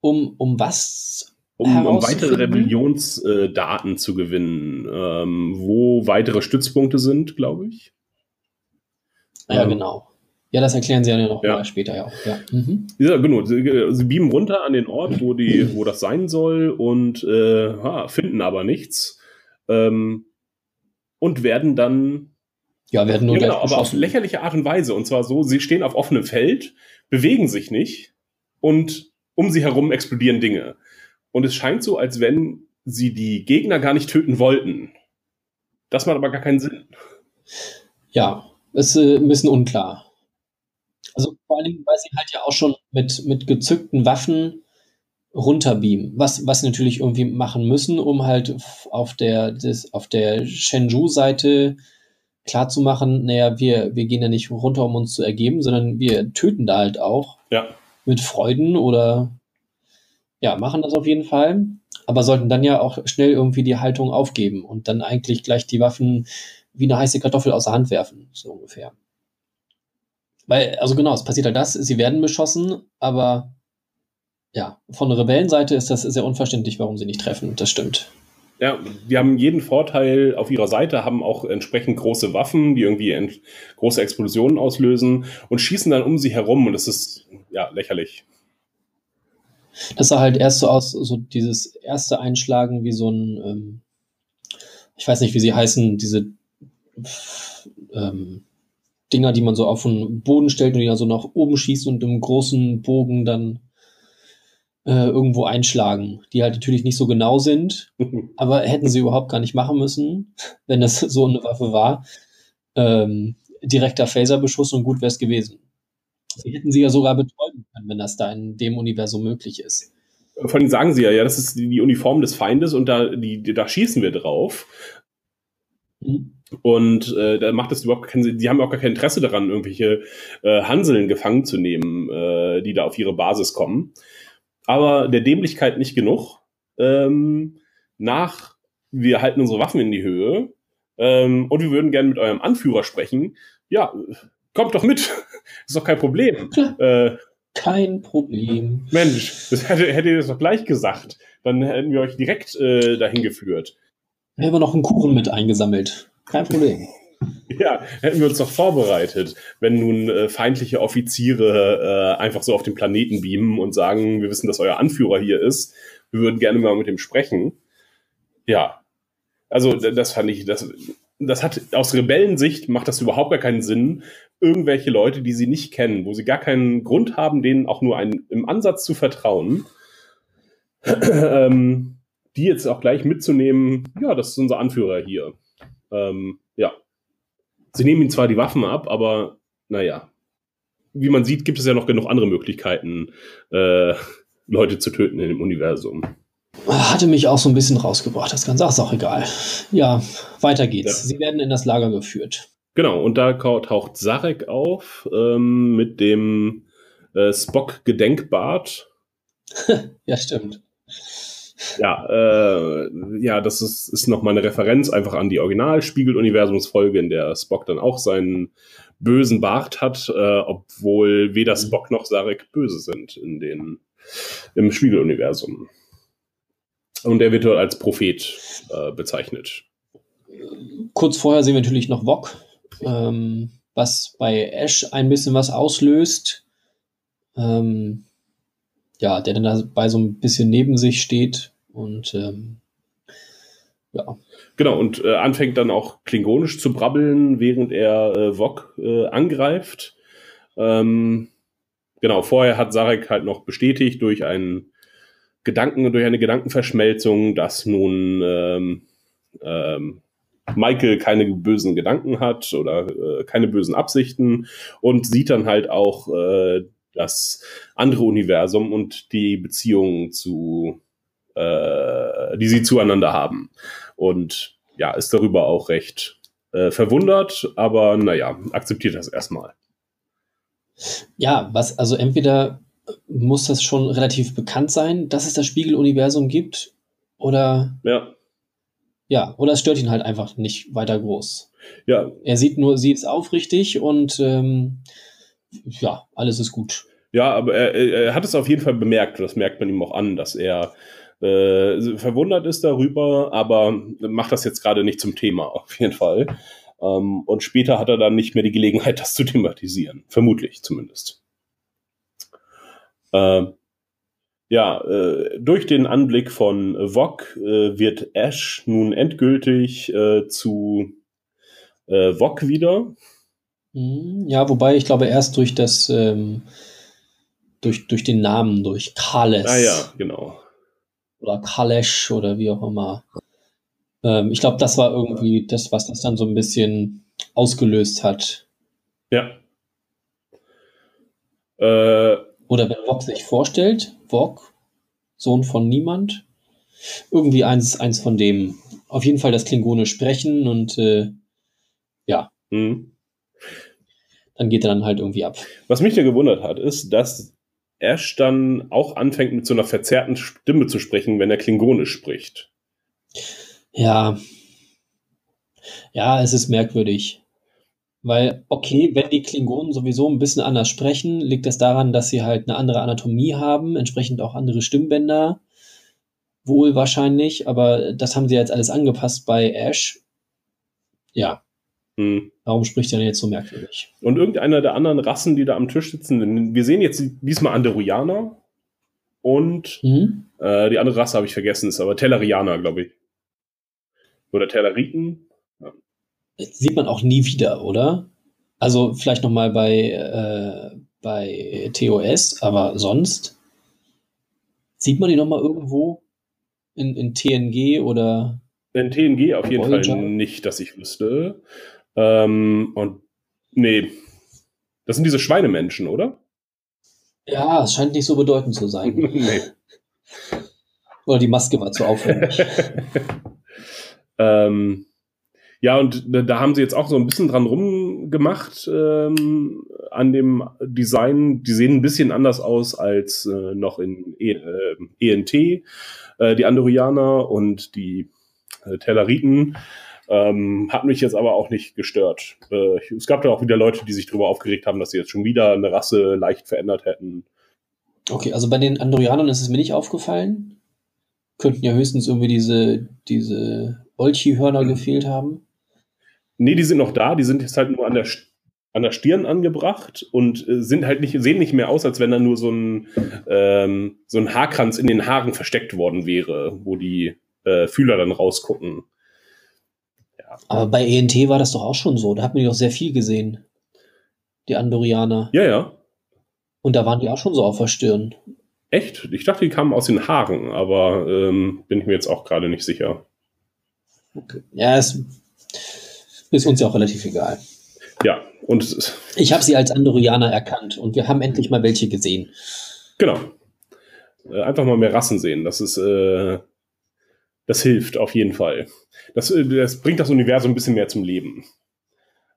um, um was? Um, um weitere Rebellionsdaten äh, zu gewinnen, ähm, wo weitere Stützpunkte sind, glaube ich. Ja, ähm, genau. Ja, das erklären sie ja noch ja. später ja auch. Ja, mhm. ja genau. Sie, äh, sie, beamen runter an den Ort, wo, die, wo das sein soll und äh, ha, finden aber nichts. Ähm, und werden dann. Ja, werden nur ja, genau, aber auf lächerliche Art und Weise. Und zwar so, sie stehen auf offenem Feld, bewegen sich nicht und um sie herum explodieren Dinge. Und es scheint so, als wenn sie die Gegner gar nicht töten wollten. Das macht aber gar keinen Sinn. Ja, ist äh, ein bisschen unklar. Also vor allen Dingen, weil sie halt ja auch schon mit, mit gezückten Waffen runterbeamen, was, was sie natürlich irgendwie machen müssen, um halt auf der, des, auf der Shenzhou-Seite klarzumachen, naja, wir, wir gehen ja nicht runter, um uns zu ergeben, sondern wir töten da halt auch. Ja mit Freuden oder ja, machen das auf jeden Fall, aber sollten dann ja auch schnell irgendwie die Haltung aufgeben und dann eigentlich gleich die Waffen wie eine heiße Kartoffel aus der Hand werfen, so ungefähr. Weil, also genau, es passiert halt das, sie werden beschossen, aber ja, von der Rebellenseite ist das sehr unverständlich, warum sie nicht treffen, das stimmt. Ja, die haben jeden Vorteil auf ihrer Seite, haben auch entsprechend große Waffen, die irgendwie große Explosionen auslösen und schießen dann um sie herum und das ist ja lächerlich. Das sah halt erst so aus, so dieses erste Einschlagen wie so ein, ähm, ich weiß nicht, wie sie heißen, diese ähm, Dinger, die man so auf den Boden stellt und die dann so nach oben schießt und im großen Bogen dann äh, irgendwo einschlagen, die halt natürlich nicht so genau sind, <laughs> aber hätten sie überhaupt gar nicht machen müssen, wenn das so eine Waffe war. Ähm, direkter Phaserbeschuss und gut wäre es gewesen. Sie hätten sie ja sogar betäuben können, wenn das da in dem Universum möglich ist. Vor allem sagen sie ja, ja, das ist die, Uniform des Feindes und da, die, da schießen wir drauf. Mhm. Und äh, da macht es überhaupt keinen Sinn. Die haben auch gar kein Interesse daran, irgendwelche äh, Hanseln gefangen zu nehmen, äh, die da auf ihre Basis kommen. Aber der Dämlichkeit nicht genug. Ähm, nach, wir halten unsere Waffen in die Höhe ähm, und wir würden gerne mit eurem Anführer sprechen. Ja, kommt doch mit. <laughs> ist doch kein Problem. <laughs> Äh, kein Problem. Mensch, das hätte, hätte ihr das doch gleich gesagt. Dann hätten wir euch direkt äh, dahin geführt. Hätten wir noch einen Kuchen mit eingesammelt. Kein Problem. Ja, hätten wir uns doch vorbereitet, wenn nun äh, feindliche Offiziere äh, einfach so auf den Planeten beamen und sagen, wir wissen, dass euer Anführer hier ist. Wir würden gerne mal mit ihm sprechen. Ja. Also, das fand ich, das, das hat aus Rebellensicht macht das überhaupt gar keinen Sinn, irgendwelche Leute, die sie nicht kennen, wo sie gar keinen Grund haben, denen auch nur einen, im Ansatz zu vertrauen, <clears throat> ähm, die jetzt auch gleich mitzunehmen, ja, das ist unser Anführer hier. Ähm, ja. Sie nehmen ihm zwar die Waffen ab, aber naja. Wie man sieht, gibt es ja noch genug andere Möglichkeiten, äh, Leute zu töten in dem Universum. Hatte mich auch so ein bisschen rausgebracht, das Ganze. Ach, ist auch egal. Ja, weiter geht's. Ja. Sie werden in das Lager geführt. Genau, und da taucht Sarek auf ähm, mit dem äh, Spock-Gedenkbart. <laughs> ja, stimmt. Ja, äh, ja, das ist, ist nochmal eine Referenz einfach an die Original-Spiegel-Universumsfolge, in der Spock dann auch seinen bösen Bart hat, äh, obwohl weder mhm. Spock noch Sarek böse sind in den, im Spiegel-Universum. Und er wird dort als Prophet äh, bezeichnet. Kurz vorher sehen wir natürlich noch Wok, ähm, was bei Ash ein bisschen was auslöst. Ähm, ja, der dann dabei so ein bisschen neben sich steht und ähm, ja. Genau, und äh, anfängt dann auch klingonisch zu brabbeln, während er äh, Wok äh, angreift. Ähm, genau, vorher hat Sarek halt noch bestätigt durch einen Gedanken, durch eine Gedankenverschmelzung, dass nun ähm, ähm, Michael keine bösen Gedanken hat oder äh, keine bösen Absichten und sieht dann halt auch äh, das andere Universum und die Beziehungen zu, äh, die sie zueinander haben. Und ja, ist darüber auch recht äh, verwundert, aber naja, akzeptiert das erstmal. Ja, was, also entweder muss das schon relativ bekannt sein, dass es das Spiegeluniversum gibt, oder ja. Ja, oder es stört ihn halt einfach nicht weiter groß. Ja. Er sieht nur, sie ist aufrichtig und ähm, ja, alles ist gut. Ja, aber er, er, hat es auf jeden Fall bemerkt, das merkt man ihm auch an, dass er äh, verwundert ist darüber, aber macht das jetzt gerade nicht zum Thema, <laughs> auf jeden Fall. Ähm, und später hat er dann nicht mehr die Gelegenheit, das zu thematisieren. Vermutlich zumindest. Äh, ja, äh, durch den Anblick von Vog äh, wird Ash nun endgültig äh, zu äh, Vog wieder. Mhm, ja, wobei ich glaube erst durch das ähm, durch, durch den Namen, durch Kales. Ah ja, genau. Oder Kalesh oder wie auch immer. Ähm, ich glaube, das war irgendwie das, was das dann so ein bisschen ausgelöst hat. Ja. Äh, oder wenn Vog sich vorstellt, Vog, Sohn von niemand. Irgendwie eins, eins von dem. Auf jeden Fall das Klingonisch sprechen und äh, ja. Mhm. Dann geht er dann halt irgendwie ab. Was mich ja gewundert hat, ist, dass Ash dann auch anfängt mit so einer verzerrten Stimme zu sprechen, wenn er Klingonisch spricht. Ja. Ja, es ist merkwürdig. Weil, okay, wenn die Klingonen sowieso ein bisschen anders sprechen, liegt das daran, dass sie halt eine andere Anatomie haben, entsprechend auch andere Stimmbänder. Wohl wahrscheinlich, aber das haben sie jetzt alles angepasst bei Ash. Ja. Hm. Warum spricht er denn jetzt so merkwürdig? Und irgendeiner der anderen Rassen, die da am Tisch sitzen, wir sehen jetzt diesmal Andorianer und mhm. äh, die andere Rasse habe ich vergessen, ist aber Tellarianer, glaube ich. Oder Telleriten. Ja. Sieht man auch nie wieder, oder? Also vielleicht noch mal bei, äh, bei TOS, aber sonst sieht man die noch mal irgendwo in, in TNG oder in TNG auf jeden Voyager? Fall nicht, dass ich wüsste. Ähm, und nee, das sind diese Schweinemenschen, oder? Ja, es scheint nicht so bedeutend zu sein. <laughs> nee. Oder die Maske war zu aufwendig. <laughs> ähm, Ja, und da haben sie jetzt auch so ein bisschen dran rumgemacht ähm, an dem Design. Die sehen ein bisschen anders aus als äh, noch in e äh, ENT, äh, die Andorianer und die äh, Telleriten. Ähm, hat mich jetzt aber auch nicht gestört. Äh, es gab da auch wieder Leute, die sich darüber aufgeregt haben, dass sie jetzt schon wieder eine Rasse leicht verändert hätten. Okay, also bei den Andorianern ist es mir nicht aufgefallen. Könnten ja höchstens irgendwie diese, diese Olchi-Hörner gefehlt haben. Nee, die sind noch da, die sind jetzt halt nur an der, an der Stirn angebracht und äh, sind halt nicht, sehen nicht mehr aus, als wenn da nur so ein, ähm, so ein Haarkranz in den Haaren versteckt worden wäre, wo die äh, Fühler dann rausgucken. Aber bei ENT war das doch auch schon so. Da hat man doch sehr viel gesehen. Die Andorianer. Ja, ja. Und da waren die auch schon so auf der Stirn. Echt? Ich dachte, die kamen aus den Haaren, aber ähm, bin ich mir jetzt auch gerade nicht sicher. Okay. Ja, es ist uns ja auch relativ egal. Ja, und ich habe sie als Andorianer erkannt und wir haben endlich mal welche gesehen. Genau. Äh, einfach mal mehr Rassen sehen. Das ist, äh, das hilft auf jeden Fall. Das, äh, das bringt das Universum ein bisschen mehr zum Leben.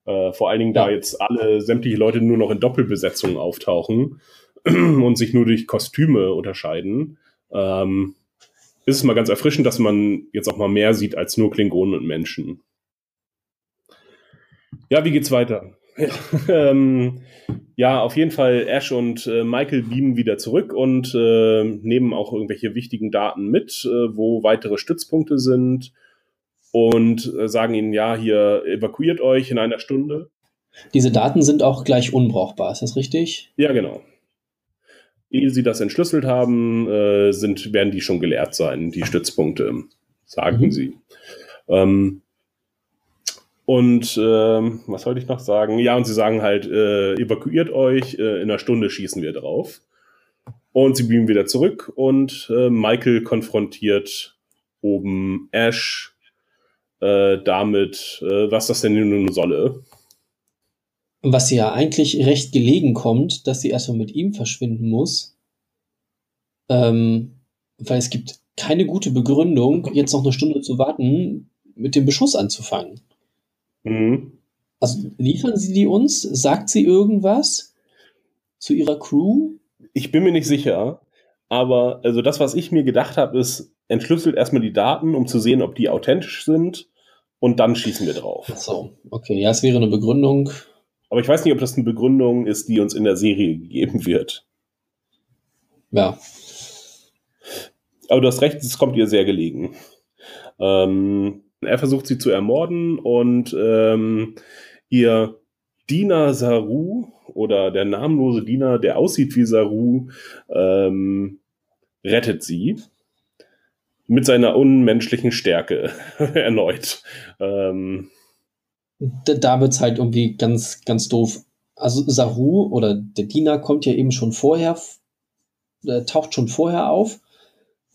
Äh, vor allen Dingen, ja. da jetzt alle sämtliche Leute nur noch in Doppelbesetzungen auftauchen <clears throat> und sich nur durch Kostüme unterscheiden. Ähm, ist es mal ganz erfrischend, dass man jetzt auch mal mehr sieht als nur Klingonen und Menschen. Ja, wie geht's weiter? <laughs> ähm, ja, auf jeden Fall Ash und äh, Michael beamen wieder zurück und äh, nehmen auch irgendwelche wichtigen Daten mit, äh, wo weitere Stützpunkte sind und äh, sagen ihnen, ja, hier evakuiert euch in einer Stunde. Diese Daten sind auch gleich unbrauchbar, ist das richtig? Ja, genau. Ehe sie das entschlüsselt haben, äh, sind, werden die schon geleert sein, die <laughs> Stützpunkte, sagen mhm. sie. Ähm, und ähm, was wollte ich noch sagen? Ja, und sie sagen halt, äh, evakuiert euch, äh, in einer Stunde schießen wir drauf. Und sie beamen wieder zurück und äh, Michael konfrontiert oben Ash äh, damit, äh, was das denn nun solle. Was ja eigentlich recht gelegen kommt, dass sie erstmal mit ihm verschwinden muss. Ähm, weil es gibt keine gute Begründung, jetzt noch eine Stunde zu warten, mit dem Beschuss anzufangen. Mhm. Also liefern sie die uns? Sagt sie irgendwas zu ihrer Crew? Ich bin mir nicht sicher, aber also das, was ich mir gedacht habe, ist, entschlüsselt erstmal die Daten, um zu sehen, ob die authentisch sind und dann schießen wir drauf. Ach so, okay, ja, es wäre eine Begründung. Aber ich weiß nicht, ob das eine Begründung ist, die uns in der Serie gegeben wird. Ja. Aber du hast recht, es kommt ihr sehr gelegen. Ähm, er versucht sie zu ermorden und ähm, ihr Diener Saru oder der namenlose Diener, der aussieht wie Saru, ähm, rettet sie mit seiner unmenschlichen Stärke <laughs> erneut. Ähm, da, wird es halt irgendwie ganz, ganz doof. Also Saru oder der Diener kommt ja eben schon vorher, äh, taucht schon vorher auf.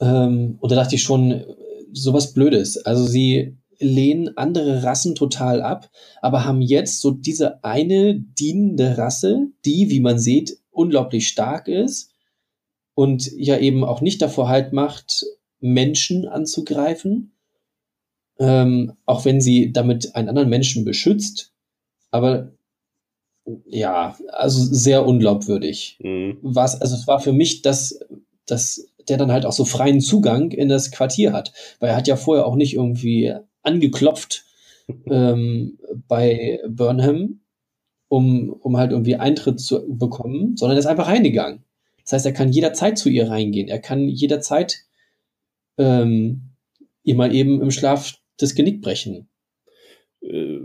Ähm, und da dachte ich schon, sowas Blödes. Also sie lehnen andere Rassen total ab, aber haben jetzt so diese eine dienende Rasse, die, wie man sieht, unglaublich stark ist und ja eben auch nicht davor halt macht, Menschen anzugreifen, ähm, auch wenn sie damit einen anderen Menschen beschützt. Aber ja, also sehr unglaubwürdig. Mhm. Was, also es war für mich, dass, dass der dann halt auch so freien Zugang in das Quartier hat. Weil er hat ja vorher auch nicht irgendwie angeklopft <laughs> ähm, bei Burnham, um, um halt irgendwie Eintritt zu bekommen, sondern er ist einfach reingegangen. Das heißt, er kann jederzeit zu ihr reingehen. Er kann jederzeit ähm, ihr mal eben im Schlaf das Genick brechen. Äh,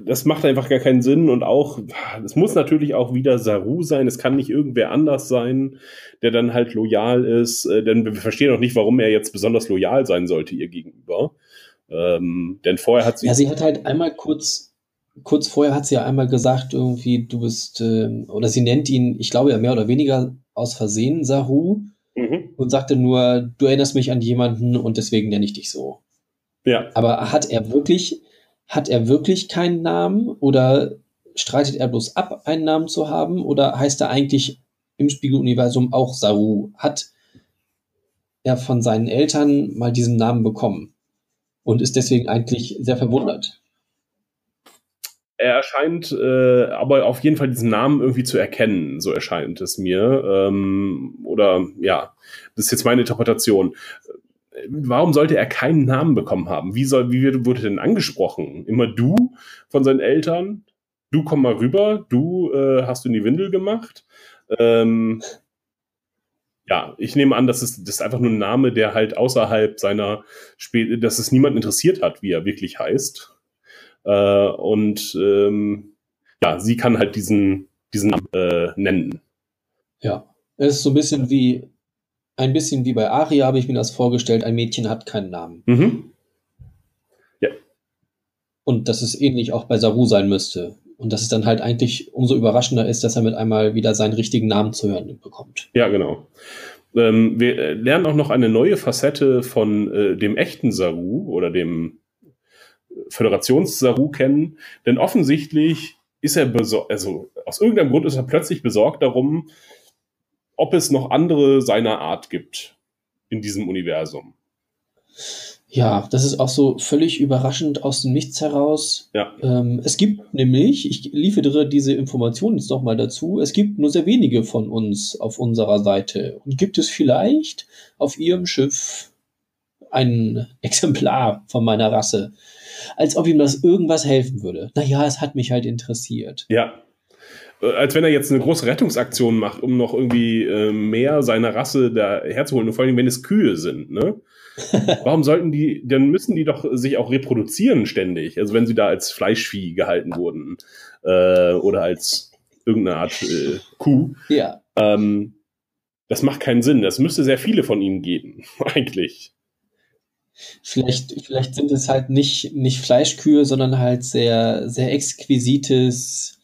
das macht einfach gar keinen Sinn und auch, es muss natürlich auch wieder Saru sein, es kann nicht irgendwer anders sein, der dann halt loyal ist, äh, denn wir verstehen auch nicht, warum er jetzt besonders loyal sein sollte ihr gegenüber. Ähm, denn vorher hat sie. Ja, sie hat halt einmal kurz, kurz vorher hat sie ja einmal gesagt, irgendwie, du bist, äh, oder sie nennt ihn, ich glaube ja mehr oder weniger aus Versehen Saru mhm. und sagte nur, du erinnerst mich an jemanden und deswegen nenne ich dich so. Ja. Aber hat er wirklich, hat er wirklich keinen Namen oder streitet er bloß ab, einen Namen zu haben oder heißt er eigentlich im Spiegeluniversum auch Saru? Hat er von seinen Eltern mal diesen Namen bekommen? und ist deswegen eigentlich sehr verwundert. er erscheint äh, aber auf jeden Fall diesen Namen irgendwie zu erkennen, so erscheint es mir. Ähm, oder ja, das ist jetzt meine Interpretation. Warum sollte er keinen Namen bekommen haben? Wie, soll, wie wird, wurde denn angesprochen? Immer du von seinen Eltern? Du komm mal rüber, du äh, hast du in die Windel gemacht. Ähm, ja, ich nehme an, dass es das ist einfach nur ein Name, der halt außerhalb seiner, Sp dass es niemand interessiert hat, wie er wirklich heißt. Äh, und ähm, ja, sie kann halt diesen, diesen Namen äh, nennen. Ja, es ist so ein bisschen wie, ein bisschen wie bei Aria habe ich mir das vorgestellt, ein Mädchen hat keinen Namen. Mhm. Ja. Und dass es ähnlich auch bei Saru sein müsste. Und dass es dann halt eigentlich umso überraschender ist, dass er mit einmal wieder seinen richtigen Namen zu hören bekommt. Ja, genau. Ähm, wir lernen auch noch eine neue Facette von äh, dem echten Saru oder dem Föderations-Saru kennen, denn offensichtlich ist er besorgt, also aus irgendeinem Grund ist er plötzlich besorgt darum, ob es noch andere seiner Art gibt in diesem Universum. Ja, das ist auch so völlig überraschend aus dem Nichts heraus. Ja. Ähm, es gibt nämlich, ich liefere diese Informationen jetzt nochmal dazu, es gibt nur sehr wenige von uns auf unserer Seite. Und gibt es vielleicht auf Ihrem Schiff ein <laughs> Exemplar von meiner Rasse? Als ob ihm das irgendwas helfen würde. Naja, es hat mich halt interessiert. Ja. Äh, als wenn er jetzt eine große Rettungsaktion macht, um noch irgendwie äh, mehr seiner Rasse da herzuholen. Und vor allem, wenn es Kühe sind, ne? <laughs> Warum sollten die, dann müssen die doch sich auch reproduzieren ständig. Also wenn sie da als Fleischvieh gehalten wurden äh, oder als irgendeine Art äh, Kuh. Ja. Ähm, das macht keinen Sinn. Das müsste sehr viele von ihnen geben, <laughs> eigentlich. Vielleicht, vielleicht sind es halt nicht, nicht Fleischkühe, sondern halt sehr, sehr exquisites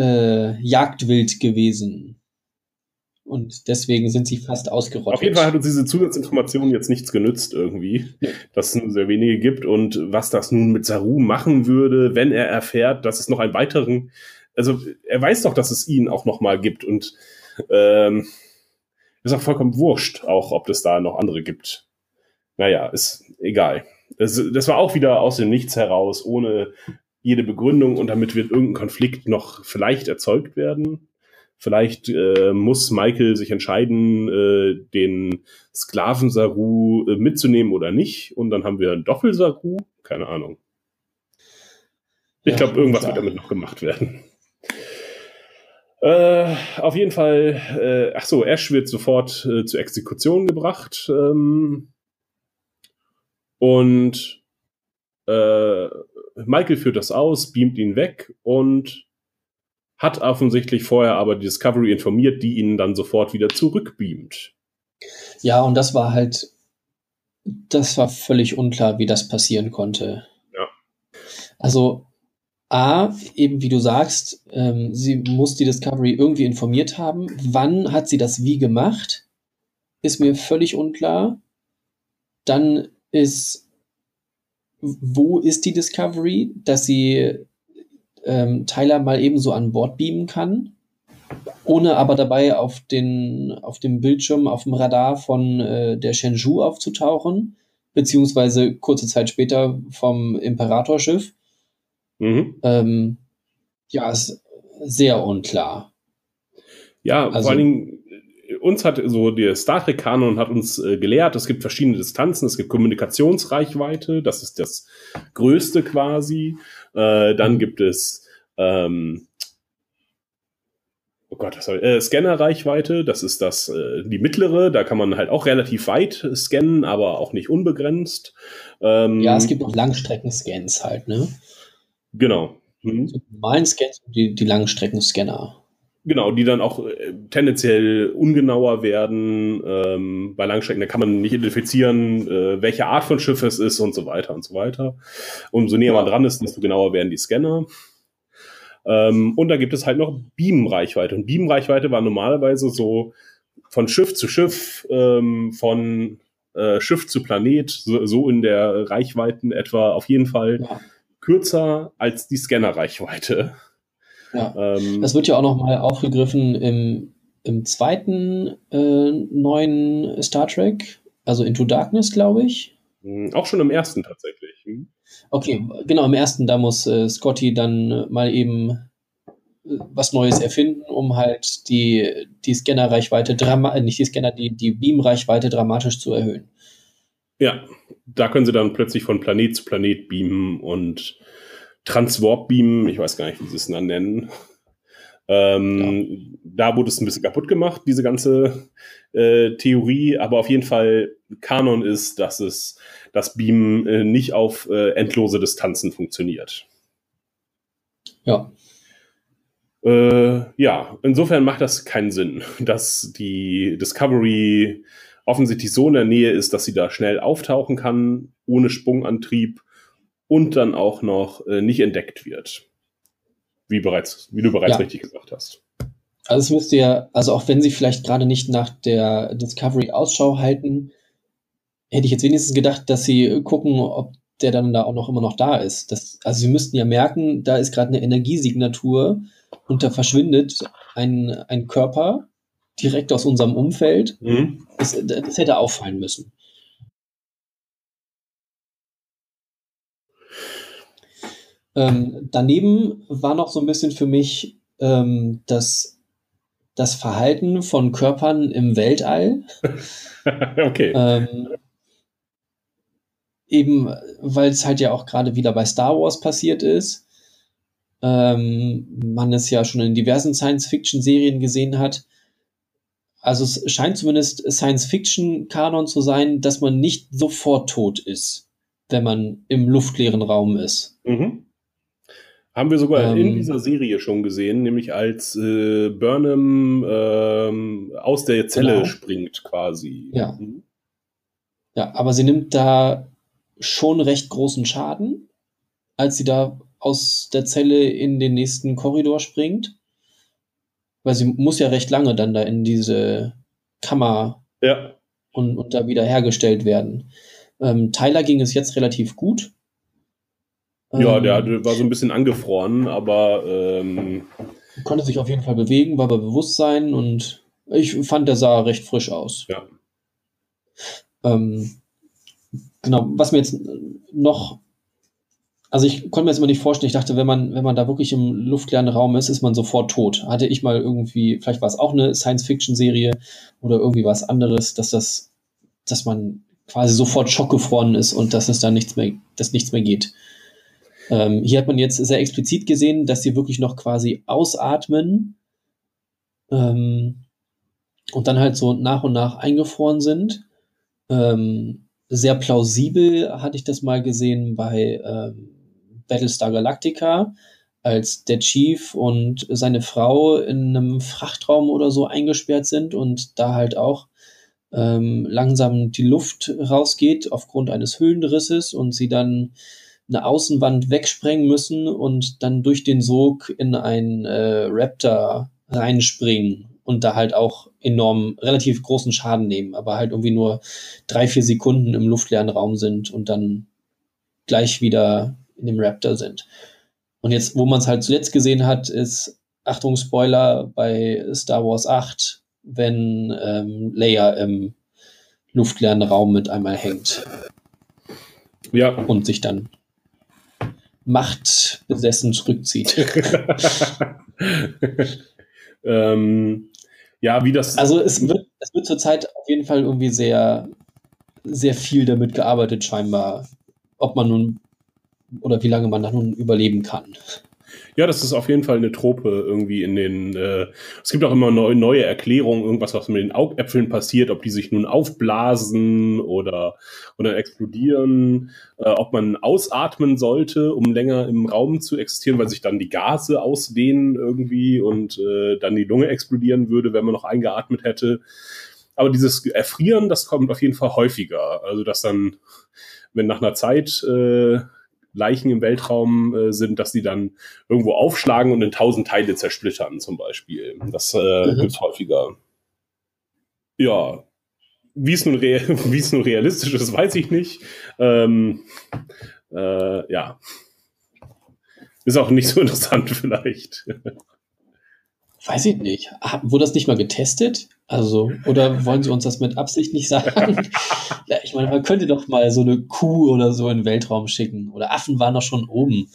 äh, Jagdwild gewesen. Und deswegen sind sie fast ausgerottet. Auf jeden Fall hat uns diese Zusatzinformation jetzt nichts genützt irgendwie, ja. dass es nur sehr wenige gibt und was das nun mit Saru machen würde, wenn er erfährt, dass es noch einen weiteren, also er weiß doch, dass es ihn auch noch mal gibt und ähm, ist auch vollkommen wurscht, auch ob es da noch andere gibt. Naja, ist egal. Das, das war auch wieder aus dem Nichts heraus, ohne jede Begründung und damit wird irgendein Konflikt noch vielleicht erzeugt werden. Vielleicht äh, muss Michael sich entscheiden, äh, den Sklaven-Saru äh, mitzunehmen oder nicht. Und dann haben wir einen Doppel-Saru. Keine Ahnung. Ich ja, glaube, irgendwas wird damit noch gemacht werden. Äh, auf jeden Fall, äh, ach so, Ash wird sofort äh, zur Exekution gebracht. Ähm, und äh, Michael führt das aus, beamt ihn weg und hat offensichtlich vorher aber die Discovery informiert, die ihn dann sofort wieder zurückbeamt. Ja, und das war halt, das war völlig unklar, wie das passieren konnte. Ja. Also, A, eben wie du sagst, ähm, sie muss die Discovery irgendwie informiert haben. Wann hat sie das wie gemacht? Ist mir völlig unklar. Dann ist, wo ist die Discovery, dass sie ähm, Tyler mal ebenso an Bord beamen kann, ohne aber dabei auf, den, auf dem Bildschirm, auf dem Radar von äh, der Shenzhou aufzutauchen, beziehungsweise kurze Zeit später vom Imperatorschiff. Mhm. Ähm, ja, ist sehr unklar. Ja, also, vor allen Dingen, uns hat so der Star Trek Kanon hat uns äh, gelehrt, es gibt verschiedene Distanzen, es gibt Kommunikationsreichweite, das ist das größte quasi. Äh, dann gibt es ähm, oh Gott, was soll ich, äh, Scannerreichweite, das ist das äh, die mittlere, da kann man halt auch relativ weit scannen, aber auch nicht unbegrenzt. Ähm, ja, es gibt noch Langstreckenscans halt, ne? Genau. Mhm. Die normalen Scans und die, die Langstreckenscanner. Genau, die dann auch äh, tendenziell ungenauer werden. Ähm, bei Langstrecken, da kann man nicht identifizieren, äh, welche Art von Schiff es ist und so weiter und so weiter. Umso näher man dran ist, desto genauer werden die Scanner. Ähm, und da gibt es halt noch Beam-Reichweite. Und Beam-Reichweite war normalerweise so von Schiff zu Schiff, ähm, von äh, Schiff zu Planet, so, so, in der Reichweiten etwa auf jeden Fall ja. kürzer als die Scanner-Reichweite. Ja. Ähm, das wird ja auch nochmal aufgegriffen im, im zweiten äh, neuen Star Trek, also Into Darkness, glaube ich. Hm, auch schon im ersten tatsächlich. Hm? Okay, genau, im ersten, da muss äh, Scotty dann äh, mal eben äh, was Neues erfinden, um halt die, die Scannerreichweite, äh, nicht die Scanner, die, die Beamreichweite dramatisch zu erhöhen. Ja, da können sie dann plötzlich von Planet zu Planet beamen und Transwarp beamen, ich weiß gar nicht, wie sie es dann nennen. Ähm, ja. Da wurde es ein bisschen kaputt gemacht, diese ganze äh, Theorie, aber auf jeden Fall Kanon ist, dass es das Beamen äh, nicht auf äh, endlose Distanzen funktioniert. Ja. Äh, ja, insofern macht das keinen Sinn, <laughs> dass die Discovery offensichtlich so in der Nähe ist, dass sie da schnell auftauchen kann, ohne Sprungantrieb und dann auch noch äh, nicht entdeckt wird. Wie bereits, wie du bereits ja. richtig gesagt hast. Also es müsste ja, also auch wenn sie vielleicht gerade nicht nach der Discovery Ausschau halten, hätte ich jetzt wenigstens gedacht, dass sie gucken, ob der dann da auch noch immer noch da ist. Das, also sie müssten ja merken, da ist gerade eine Energiesignatur und da verschwindet ein, ein Körper direkt aus unserem Umfeld. Mhm. Das, das hätte auffallen müssen. Ähm, daneben war noch so ein bisschen für mich ähm, das, das Verhalten von Körpern im Weltall. <laughs> okay. Ähm, eben, weil es halt ja auch gerade wieder bei Star Wars passiert ist. Ähm, man es ja schon in diversen Science-Fiction-Serien gesehen hat. Also es scheint zumindest Science-Fiction-Kanon zu sein, dass man nicht sofort tot ist, wenn man im luftleeren Raum ist. Mhm. Haben wir sogar ähm, in dieser Serie schon gesehen, nämlich als äh, Burnham ähm, aus der Zelle genau. springt quasi. Ja. Mhm. Ja, aber sie nimmt da schon recht großen Schaden, als sie da aus der Zelle in den nächsten Korridor springt. Weil sie muss ja recht lange dann da in diese Kammer ja. und, und da wieder hergestellt werden. Ähm, Tyler ging es jetzt relativ gut. Ja, ähm, der war so ein bisschen angefroren, aber ähm, konnte sich auf jeden Fall bewegen, war bei Bewusstsein und ich fand, der sah recht frisch aus. Ja. Ähm, genau, was mir jetzt noch, also ich konnte mir jetzt immer nicht vorstellen, ich dachte, wenn man, wenn man da wirklich im luftleeren Raum ist, ist man sofort tot. Hatte ich mal irgendwie, vielleicht war es auch eine Science-Fiction-Serie oder irgendwie was anderes, dass das, dass man quasi sofort schockgefroren ist und dass es da nichts mehr, dass nichts mehr geht. Ähm, hier hat man jetzt sehr explizit gesehen, dass sie wirklich noch quasi ausatmen ähm, und dann halt so nach und nach eingefroren sind. Ähm, sehr plausibel hatte ich das mal gesehen bei ähm, Battlestar Galactica, als der Chief und seine Frau in einem Frachtraum oder so eingesperrt sind und da halt auch ähm, langsam die Luft rausgeht aufgrund eines Höhlenrisses und sie dann eine Außenwand wegsprengen müssen und dann durch den Sog in ein äh, Raptor reinspringen und da halt auch enorm relativ großen Schaden nehmen, aber halt irgendwie nur drei, vier Sekunden im luftleeren Raum sind und dann gleich wieder in dem Raptor sind. Und jetzt, wo man es halt zuletzt gesehen hat, ist, Achtung, Spoiler, bei Star Wars 8, wenn ähm, Leia im luftleeren Raum mit einmal hängt. Ja. Und sich dann machtbesessen zurückzieht. <laughs> ähm, ja, wie das. Also es wird, es wird zurzeit auf jeden Fall irgendwie sehr, sehr viel damit gearbeitet, scheinbar, ob man nun oder wie lange man da nun überleben kann. Ja, das ist auf jeden Fall eine Trope irgendwie in den. Äh, es gibt auch immer neu, neue Erklärungen, irgendwas, was mit den Augäpfeln passiert, ob die sich nun aufblasen oder, oder explodieren, äh, ob man ausatmen sollte, um länger im Raum zu existieren, weil sich dann die Gase ausdehnen irgendwie und äh, dann die Lunge explodieren würde, wenn man noch eingeatmet hätte. Aber dieses Erfrieren, das kommt auf jeden Fall häufiger. Also, dass dann, wenn nach einer Zeit äh, Leichen im Weltraum äh, sind, dass die dann irgendwo aufschlagen und in tausend Teile zersplittern, zum Beispiel. Das äh, mhm. gibt es häufiger. Ja, wie es nun, <laughs> es nun realistisch ist, weiß ich nicht. Ähm, äh, ja. Ist auch nicht so <laughs> interessant vielleicht. Weiß ich nicht. Wurde das nicht mal getestet? Also, oder wollen Sie uns das mit Absicht nicht sagen? <laughs> ja, ich meine, man könnte doch mal so eine Kuh oder so in den Weltraum schicken. Oder Affen waren doch schon oben.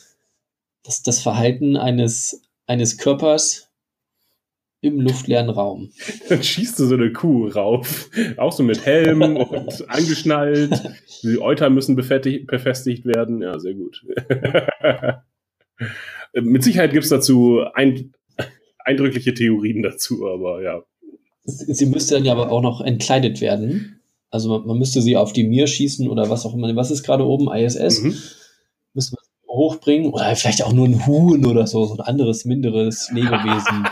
Das, das Verhalten eines, eines Körpers im luftleeren Raum. <laughs> Dann schießt du so eine Kuh rauf. Auch so mit Helm und <laughs> angeschnallt. Die Euter müssen befestigt werden. Ja, sehr gut. mit Sicherheit gibt es dazu ein, eindrückliche Theorien dazu, aber ja. Sie müsste dann ja aber auch noch entkleidet werden. Also man, man müsste sie auf die Mir schießen oder was auch immer. Was ist gerade oben? ISS? Mhm. Müssen wir hochbringen. Oder vielleicht auch nur ein Huhn oder so, so ein anderes, minderes Lebewesen.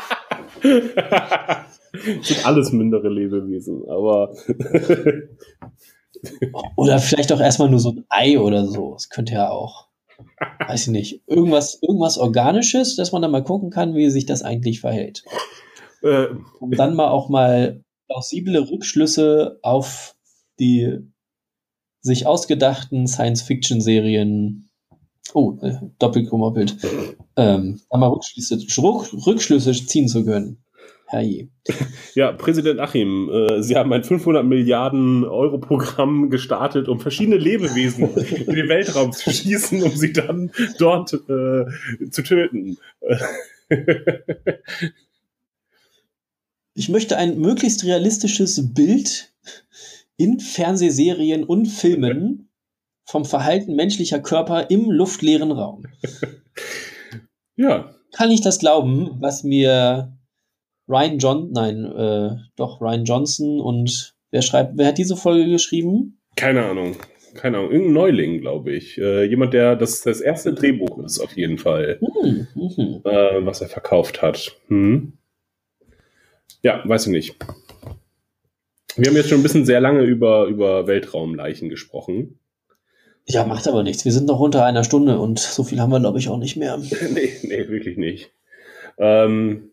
<laughs> sind alles mindere Lebewesen, aber. <laughs> oder vielleicht auch erstmal nur so ein Ei oder so. Das könnte ja auch. Weiß ich nicht. Irgendwas, irgendwas Organisches, dass man dann mal gucken kann, wie sich das eigentlich verhält. Äh, um dann mal auch mal plausible Rückschlüsse auf die sich ausgedachten Science-Fiction-Serien, oh, äh, doppelt gemoppelt, ähm, mal Rückschlüsse, Rückschlüsse ziehen zu können. Herrje. <laughs> Ja, Präsident Achim, äh, Sie haben ein 500 Milliarden Euro Programm gestartet, um verschiedene Lebewesen <laughs> in den Weltraum zu schießen, um sie dann dort äh, zu töten. ich möchte ein möglichst realistisches Bild in Fernsehserien und Filmen vom Verhalten menschlicher Körper im luftleeren Raum. <laughs> Ja. Kann ich das glauben, was mir Ryan John, nein, äh, doch Ryan Johnson und wer schreibt, wer hat diese Folge geschrieben? Keine Ahnung. Keine Ahnung, irgendein Neuling, glaube ich. Äh, jemand, der das, das erste Drehbuch ist, auf jeden Fall. Hm, mhm. äh, was er verkauft hat. Hm. Ja, weiß ich nicht. Wir haben jetzt schon ein bisschen sehr lange über, über Weltraumleichen gesprochen. Ja, macht aber nichts. Wir sind noch unter einer Stunde und so viel haben wir, glaube ich, auch nicht mehr. <laughs> nee, nee, wirklich nicht. Ähm,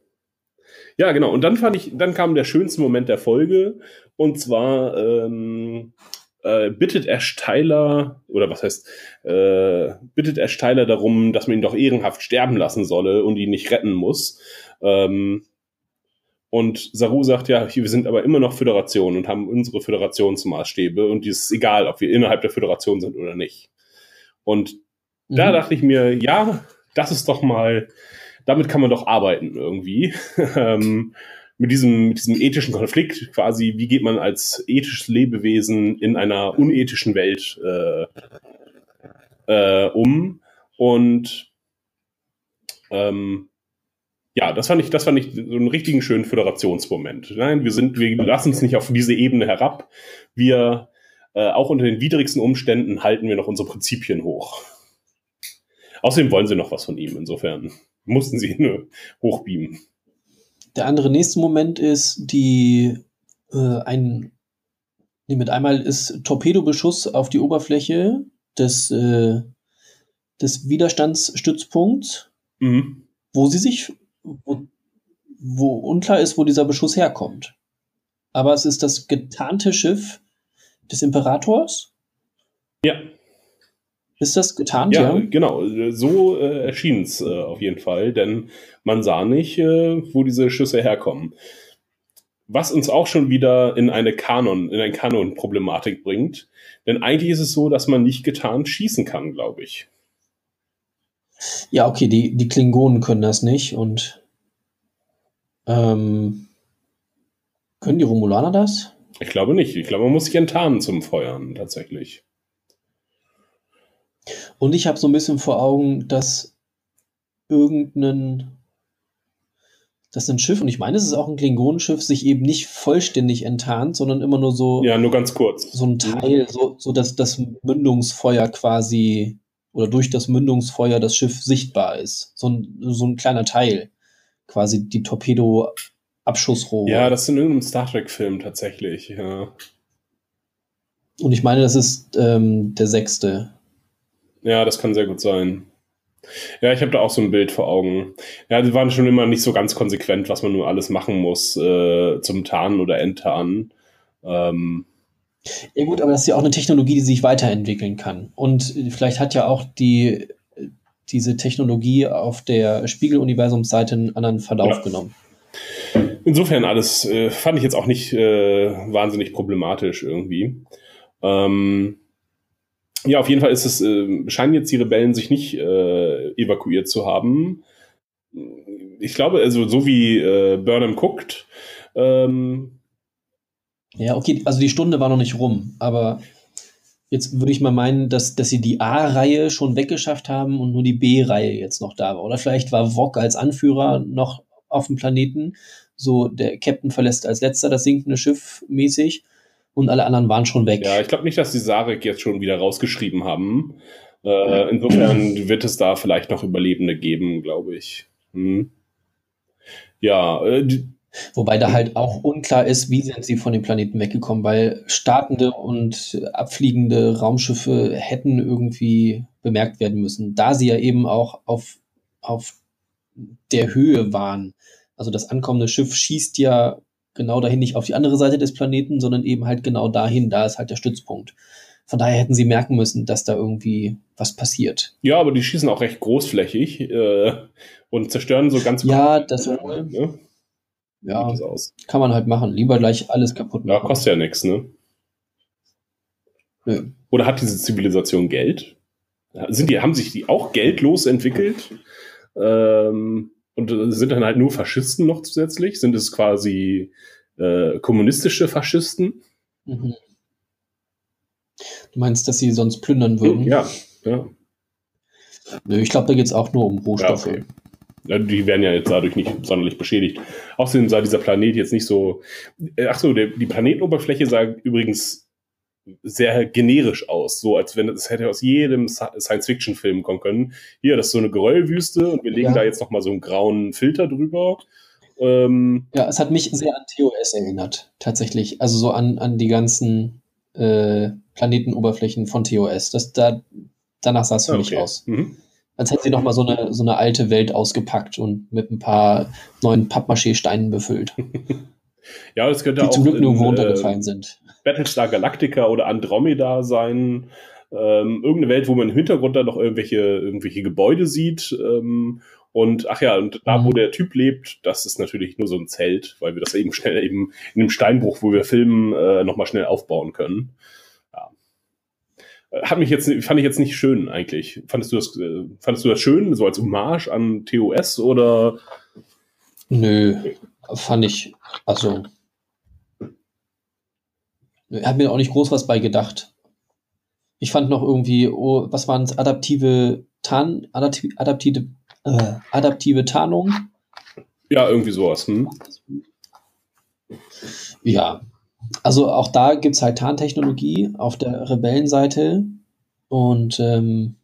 ja, genau. Und dann fand ich, dann kam der schönste Moment der Folge. Und zwar ähm, äh, bittet Ash Tyler, oder was heißt, äh, bittet Ash Tyler darum, dass man ihn doch ehrenhaft sterben lassen solle und ihn nicht retten muss. Ähm, und Saru sagt, ja, wir sind aber immer noch Föderation und haben unsere Föderationsmaßstäbe und es ist egal, ob wir innerhalb der Föderation sind oder nicht. Und mhm. da dachte ich mir, ja, das ist doch mal, damit kann man doch arbeiten irgendwie. <laughs> ähm, mit diesem, mit diesem ethischen Konflikt quasi, wie geht man als ethisches Lebewesen in einer unethischen Welt äh, äh, um? Und ähm, ja, das fand ich, das fand ich so einen richtigen schönen Föderationsmoment. Nein, wir sind, wir lassen uns nicht auf diese Ebene herab. Wir, äh, auch unter den widrigsten Umständen, halten wir noch unsere Prinzipien hoch. Außerdem wollen sie noch was von ihm, insofern mussten sie <laughs> nur hochbeamen. Der andere nächste Moment ist die, äh, ein, nee, mit einmal ist Torpedobeschuss auf die Oberfläche des, äh, des Widerstandsstützpunkts, mhm. wo sie sich wo, wo unklar ist, wo dieser Beschuss herkommt. Aber es ist das getarnte Schiff des Imperators. Ja. Ist das getarnt? Ja, ja? genau. So äh, erschien es äh, auf jeden Fall, denn man sah nicht, äh, wo diese Schüsse herkommen. Was uns auch schon wieder in eine Kanon, in eine Kanon-Problematik bringt. Denn eigentlich ist es so, dass man nicht getarnt schießen kann, glaube ich. Ja, okay, die, die Klingonen können das nicht und ähm, können die Romulaner das? Ich glaube nicht. Ich glaube, man muss sich enttarnen zum Feuern, tatsächlich. Und ich habe so ein bisschen vor Augen, dass irgendein, dass ein Schiff, und ich meine, es ist auch ein Klingonenschiff, sich eben nicht vollständig enttarnt, sondern immer nur so. Ja, nur ganz kurz. So ein Teil, so, so dass das Mündungsfeuer quasi oder durch das Mündungsfeuer das Schiff sichtbar ist. So ein, so ein kleiner Teil. Quasi die Torpedo-Abschussrohre. Ja, das ist in irgendeinem Star Trek-Film tatsächlich, ja. Und ich meine, das ist ähm, der sechste. Ja, das kann sehr gut sein. Ja, ich habe da auch so ein Bild vor Augen. Ja, die waren schon immer nicht so ganz konsequent, was man nur alles machen muss äh, zum Tarnen oder Enttarnen. Ähm, ja gut, aber das ist ja auch eine Technologie, die sich weiterentwickeln kann. Und vielleicht hat ja auch die, diese Technologie auf der Spiegeluniversumsseite einen anderen Verlauf ja. genommen. Insofern alles äh, fand ich jetzt auch nicht äh, wahnsinnig problematisch irgendwie. Ähm, ja, auf jeden Fall ist es, äh, scheinen jetzt die Rebellen sich nicht äh, evakuiert zu haben. Ich glaube, also so wie äh, Burnham guckt. Ähm, ja, okay, also die Stunde war noch nicht rum, aber jetzt würde ich mal meinen, dass, dass sie die A-Reihe schon weggeschafft haben und nur die B-Reihe jetzt noch da war. Oder vielleicht war Vog als Anführer noch auf dem Planeten. So, der Captain verlässt als letzter das sinkende Schiff mäßig und alle anderen waren schon weg. Ja, ich glaube nicht, dass die Sarek jetzt schon wieder rausgeschrieben haben. Äh, insofern wird es da vielleicht noch Überlebende geben, glaube ich. Hm. Ja, äh, Wobei da halt auch unklar ist, wie sind sie von dem Planeten weggekommen, weil startende und abfliegende Raumschiffe hätten irgendwie bemerkt werden müssen, da sie ja eben auch auf, auf der Höhe waren. Also das ankommende Schiff schießt ja genau dahin, nicht auf die andere Seite des Planeten, sondern eben halt genau dahin, da ist halt der Stützpunkt. Von daher hätten sie merken müssen, dass da irgendwie was passiert. Ja, aber die schießen auch recht großflächig äh, und zerstören so ganz. Ja, das wohl. Ne? Ja, kann man halt machen. Lieber gleich alles kaputt machen. Ja, kostet ja nichts, ne? Nö. Oder hat diese Zivilisation Geld? Sind die, haben sich die auch geldlos entwickelt? Ähm, und sind dann halt nur Faschisten noch zusätzlich? Sind es quasi äh, kommunistische Faschisten? Mhm. Du meinst, dass sie sonst plündern würden? Ja, ja. Nö, ich glaube, da geht es auch nur um Rohstoffe. Ja, okay. Die werden ja jetzt dadurch nicht sonderlich beschädigt. Außerdem sah dieser Planet jetzt nicht so. Äh, ach so, die Planetenoberfläche sah übrigens sehr generisch aus, so als wenn es hätte aus jedem Science-Fiction-Film kommen können. Hier, das ist so eine Geröllwüste und wir legen ja. da jetzt noch mal so einen grauen Filter drüber. Ähm, ja, es hat mich sehr an TOS erinnert, tatsächlich. Also so an, an die ganzen äh, Planetenoberflächen von TOS. Das, da, danach sah es für okay. mich aus. Mhm als hätte sie noch mal so eine, so eine alte Welt ausgepackt und mit ein paar neuen Pappmaché-Steinen befüllt. <laughs> ja, das könnte die auch zum Glück nirgendwo runtergefallen sind. Battlestar Galactica oder Andromeda sein. Ähm, irgendeine Welt, wo man im Hintergrund dann noch irgendwelche, irgendwelche Gebäude sieht. Ähm, und ach ja, und da, wo mhm. der Typ lebt, das ist natürlich nur so ein Zelt, weil wir das eben schnell eben in einem Steinbruch, wo wir filmen, äh, nochmal schnell aufbauen können hat mich jetzt, fand ich jetzt nicht schön eigentlich. Fandest du das, äh, fandest du das schön, so als Hommage an TOS oder? Nö, fand ich, also, hat mir auch nicht groß was bei gedacht. Ich fand noch irgendwie, oh, was waren es, adaptive Tarn, adaptive, adaptive, äh, adaptive Tarnung? Ja, irgendwie sowas. Hm? Ja, also auch da gibt es halt Tarntechnologie auf der Rebellenseite. Und ähm,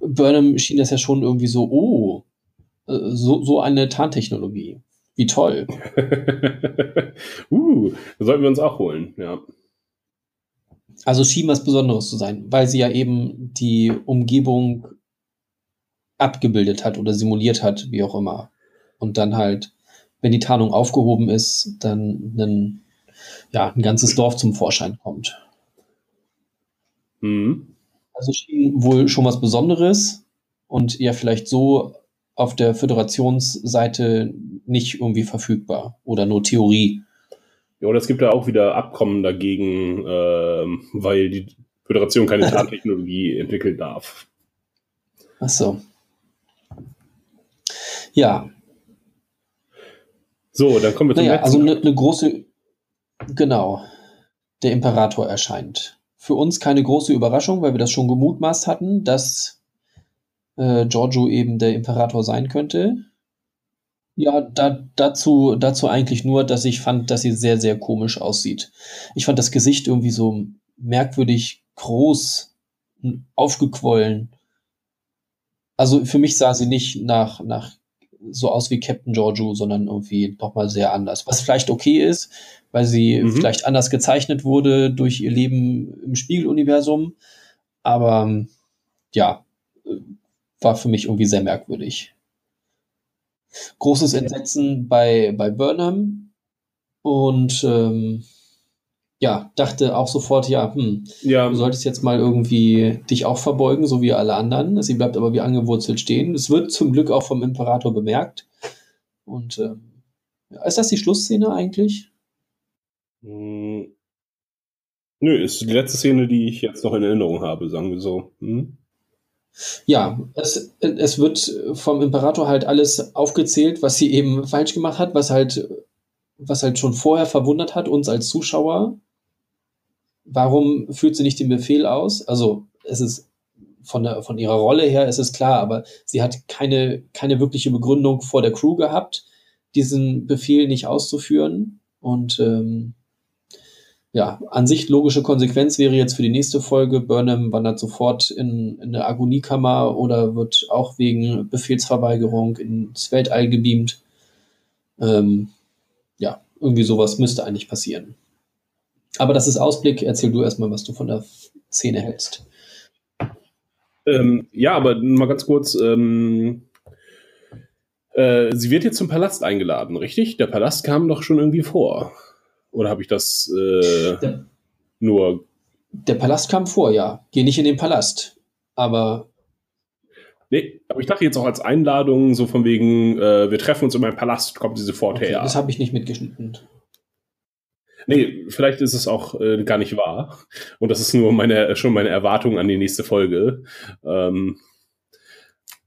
Burnham schien das ja schon irgendwie so, oh, äh, so, so eine Tarntechnologie. Wie toll. <laughs> uh, das sollten wir uns auch holen, ja. Also schien was Besonderes zu sein, weil sie ja eben die Umgebung abgebildet hat oder simuliert hat, wie auch immer. Und dann halt wenn die Tarnung aufgehoben ist, dann ein, ja, ein ganzes Dorf zum Vorschein kommt. Mhm. Also schien wohl schon was Besonderes und ja vielleicht so auf der Föderationsseite nicht irgendwie verfügbar oder nur Theorie. Ja, oder es gibt ja auch wieder Abkommen dagegen, äh, weil die Föderation keine <laughs> Tarntechnologie entwickeln darf. Ach so. Ja, so, dann kommen wir zum naja, letzten. Also eine ne große, genau, der Imperator erscheint. Für uns keine große Überraschung, weil wir das schon gemutmaßt hatten, dass äh, Giorgio eben der Imperator sein könnte. Ja, da, dazu, dazu eigentlich nur, dass ich fand, dass sie sehr, sehr komisch aussieht. Ich fand das Gesicht irgendwie so merkwürdig groß, aufgequollen. Also für mich sah sie nicht nach, nach so aus wie Captain Giorgio, sondern irgendwie nochmal sehr anders. Was vielleicht okay ist, weil sie mhm. vielleicht anders gezeichnet wurde durch ihr Leben im Spiegeluniversum. Aber ja, war für mich irgendwie sehr merkwürdig. Großes Entsetzen bei, bei Burnham und ähm, ja, dachte auch sofort, ja, hm, ja, du solltest jetzt mal irgendwie dich auch verbeugen, so wie alle anderen. Sie bleibt aber wie angewurzelt stehen. Es wird zum Glück auch vom Imperator bemerkt. Und ähm, ist das die Schlussszene eigentlich? Hm. Nö, ist die letzte Szene, die ich jetzt noch in Erinnerung habe, sagen wir so. Hm? Ja, es, es wird vom Imperator halt alles aufgezählt, was sie eben falsch gemacht hat, was halt, was halt schon vorher verwundert hat, uns als Zuschauer. Warum führt sie nicht den Befehl aus? Also, es ist von, der, von ihrer Rolle her ist es klar, aber sie hat keine, keine wirkliche Begründung vor der Crew gehabt, diesen Befehl nicht auszuführen. Und ähm, ja, an sich logische Konsequenz wäre jetzt für die nächste Folge, Burnham wandert sofort in, in eine Agoniekammer oder wird auch wegen Befehlsverweigerung ins Weltall gebeamt. Ähm, ja, irgendwie sowas müsste eigentlich passieren. Aber das ist Ausblick. Erzähl du erstmal, was du von der Szene hältst. Ähm, ja, aber mal ganz kurz. Ähm, äh, sie wird jetzt zum Palast eingeladen, richtig? Der Palast kam doch schon irgendwie vor. Oder habe ich das äh, der, nur. Der Palast kam vor, ja. Geh nicht in den Palast. Aber. Nee, aber ich dachte jetzt auch als Einladung, so von wegen, äh, wir treffen uns in meinem Palast, kommt sie sofort okay, her. Das habe ich nicht mitgeschnitten. Nee, vielleicht ist es auch äh, gar nicht wahr. Und das ist nur meine, schon meine Erwartung an die nächste Folge. Ähm,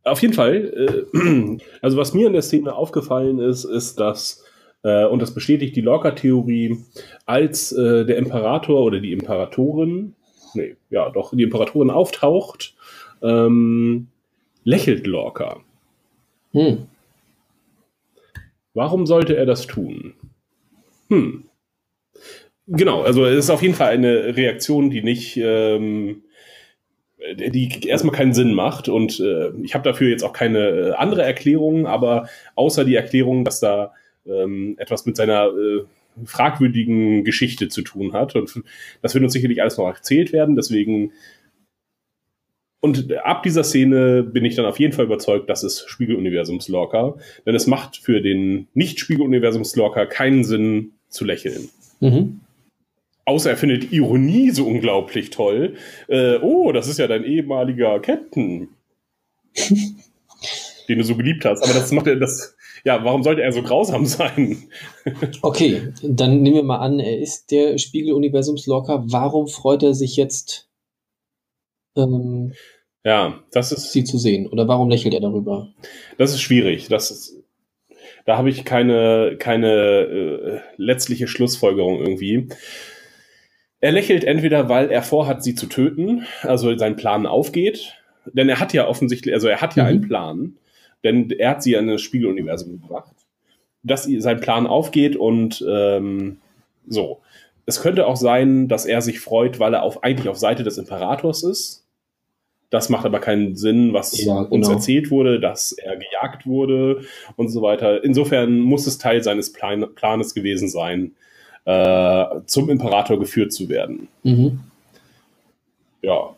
auf jeden Fall, äh, <clears throat> also was mir in der Szene aufgefallen ist, ist, dass, äh, und das bestätigt die Lorca-Theorie, als äh, der Imperator oder die Imperatorin, nee, ja, doch, die Imperatorin auftaucht, ähm, lächelt Lorca. Hm. Warum sollte er das tun? Hm. Genau, also es ist auf jeden Fall eine Reaktion, die nicht, ähm, die erstmal keinen Sinn macht. Und äh, ich habe dafür jetzt auch keine äh, andere Erklärung, aber außer die Erklärung, dass da ähm, etwas mit seiner äh, fragwürdigen Geschichte zu tun hat. Und das wird uns sicherlich alles noch erzählt werden. Deswegen und ab dieser Szene bin ich dann auf jeden Fall überzeugt, dass es Spiegeluniversums-Lorca. Denn es macht für den Nicht-Spiegeluniversums-Lorca keinen Sinn zu lächeln. Mhm. Außer er findet Ironie so unglaublich toll. Äh, oh, das ist ja dein ehemaliger Captain. <laughs> den du so geliebt hast. Aber das macht er, das, ja, warum sollte er so grausam <laughs> sein? okay, dann nehmen wir mal an, er ist der Spiegel-Universums-Locker. Warum freut er sich jetzt, ähm, ja, das ist, sie zu sehen? Oder warum lächelt er darüber? Das ist schwierig. Das ist, da habe ich keine, keine äh, letztliche Schlussfolgerung irgendwie. Er lächelt entweder, weil er vorhat, sie zu töten, also sein Plan aufgeht, denn er hat ja offensichtlich, also er hat ja mhm. einen Plan, denn er hat sie an das Spiegeluniversum gebracht, dass sein Plan aufgeht und ähm, so. Es könnte auch sein, dass er sich freut, weil er auf, eigentlich auf Seite des Imperators ist. Das macht aber keinen Sinn, was ja, genau. uns erzählt wurde, dass er gejagt wurde und so weiter. Insofern muss es Teil seines Plan Planes gewesen sein, äh, zum Imperator geführt zu werden. Mhm. Ja.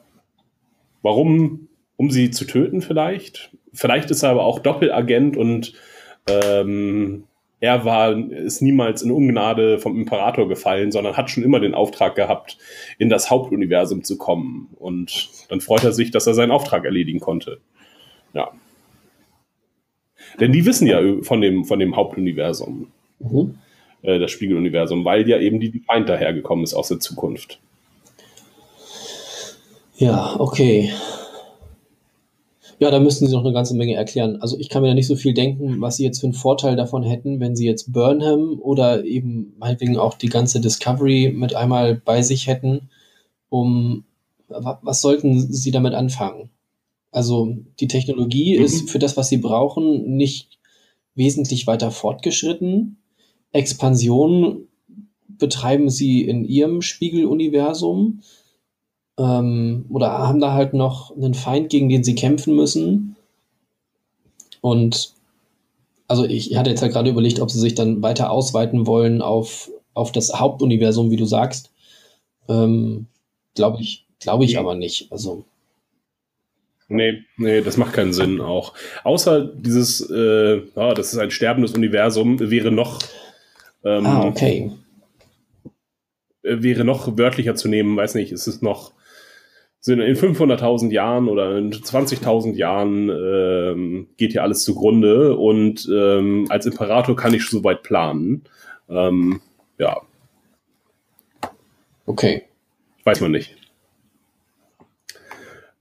Warum? Um sie zu töten vielleicht? Vielleicht ist er aber auch Doppelagent und ähm, er war, ist niemals in Ungnade vom Imperator gefallen, sondern hat schon immer den Auftrag gehabt, in das Hauptuniversum zu kommen. Und dann freut er sich, dass er seinen Auftrag erledigen konnte. Ja. Denn die wissen ja von dem, von dem Hauptuniversum. Mhm. Äh, das Spiegeluniversum, weil ja eben die Defiant dahergekommen ist aus der Zukunft. Ja, okay. Ja, da müssten sie noch eine ganze Menge erklären. Also ich kann mir da nicht so viel denken, was sie jetzt für einen Vorteil davon hätten, wenn sie jetzt Burnham oder eben meinetwegen auch die ganze Discovery mit einmal bei sich hätten, um was sollten sie damit anfangen? Also die Technologie mhm. ist für das, was sie brauchen, nicht wesentlich weiter fortgeschritten. Expansion betreiben sie in ihrem Spiegeluniversum ähm, oder haben da halt noch einen Feind, gegen den sie kämpfen müssen. Und also ich hatte jetzt halt gerade überlegt, ob sie sich dann weiter ausweiten wollen auf, auf das Hauptuniversum, wie du sagst. Ähm, glaube ich, glaube ich aber nicht. Also. Nee, nee, das macht keinen Sinn auch. Außer dieses, äh, ja, das ist ein sterbendes Universum, wäre noch ähm, ah, okay. Wäre noch wörtlicher zu nehmen, weiß nicht, ist es noch sind in 500.000 Jahren oder in 20.000 Jahren ähm, geht hier alles zugrunde und ähm, als Imperator kann ich so weit planen. Ähm, ja. Okay. Weiß man nicht.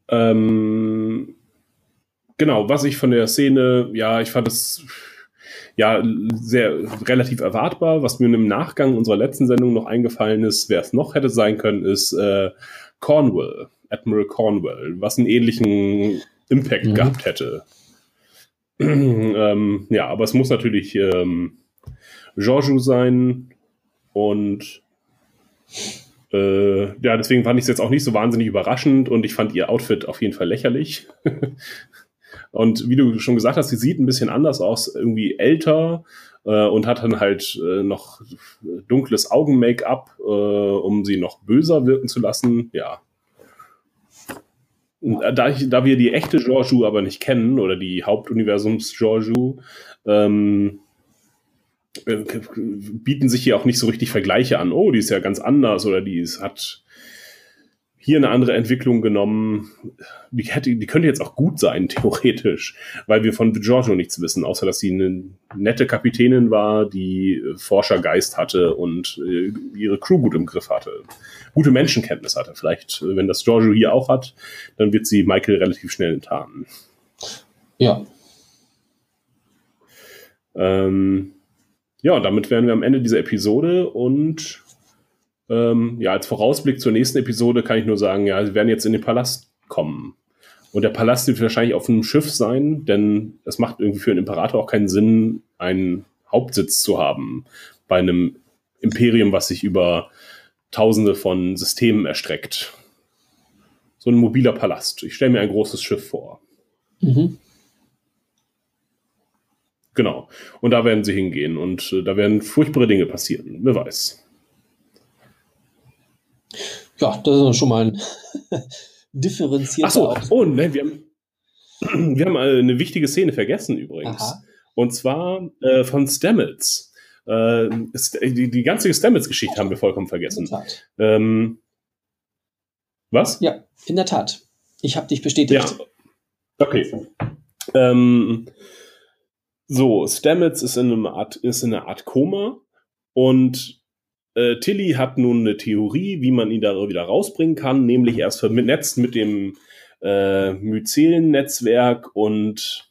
Ähm, genau, was ich von der Szene, ja, ich fand es ja sehr relativ erwartbar. Was mir im Nachgang unserer letzten Sendung noch eingefallen ist, wer es noch hätte sein können, ist äh, Cornwall, Admiral Cornwall, was einen ähnlichen Impact mhm. gehabt hätte. <clears throat> ähm, ja, aber es muss natürlich ähm, Giorgio sein und äh, ja, deswegen fand ich es jetzt auch nicht so wahnsinnig überraschend und ich fand ihr Outfit auf jeden Fall lächerlich. <laughs> und wie du schon gesagt hast, sie sieht ein bisschen anders aus, irgendwie älter äh, und hat dann halt äh, noch dunkles Augen-Make-up, äh, um sie noch böser wirken zu lassen. Ja. Da, ich, da wir die echte Georgiou aber nicht kennen oder die Hauptuniversums Georgiou, ähm, äh, bieten sich hier auch nicht so richtig Vergleiche an. Oh, die ist ja ganz anders oder die ist, hat hier eine andere Entwicklung genommen. Die, hätte, die könnte jetzt auch gut sein, <laughs> theoretisch, weil wir von Giorgio nichts wissen, außer dass sie eine nette Kapitänin war, die Forschergeist hatte und äh, ihre Crew gut im Griff hatte. Gute Menschenkenntnis hatte. Vielleicht, äh, wenn das Giorgio hier auch hat, dann wird sie Michael relativ schnell enttarnen. Ja. Ähm, ja, damit wären wir am Ende dieser Episode und ähm, ja, als Vorausblick zur nächsten Episode kann ich nur sagen, ja, sie werden jetzt in den Palast kommen. Und der Palast wird wahrscheinlich auf einem Schiff sein, denn es macht irgendwie für einen Imperator auch keinen Sinn, einen Hauptsitz zu haben bei einem Imperium, was sich über tausende von Systemen erstreckt. So ein mobiler Palast. Ich stelle mir ein großes Schiff vor. Mhm. Genau. Und da werden sie hingehen und äh, da werden furchtbare Dinge passieren. Wer weiß. Ja, das ist schon mal ein <laughs> differenzierter Achso, oh, ne, wir haben, <clears throat> wir haben eine wichtige Szene vergessen übrigens. Aha. Und zwar äh, von Stamets. Äh, die, die ganze Stamets-Geschichte haben wir vollkommen vergessen. In der Tat. Ähm, was? Ja, in der Tat. Ich habe dich bestätigt. Ja. Okay. Ähm, so, Stamets ist in, einem Art, ist in einer Art Koma und äh, Tilly hat nun eine Theorie, wie man ihn da wieder rausbringen kann, nämlich erst vernetzt mit dem äh, Mycelen-Netzwerk und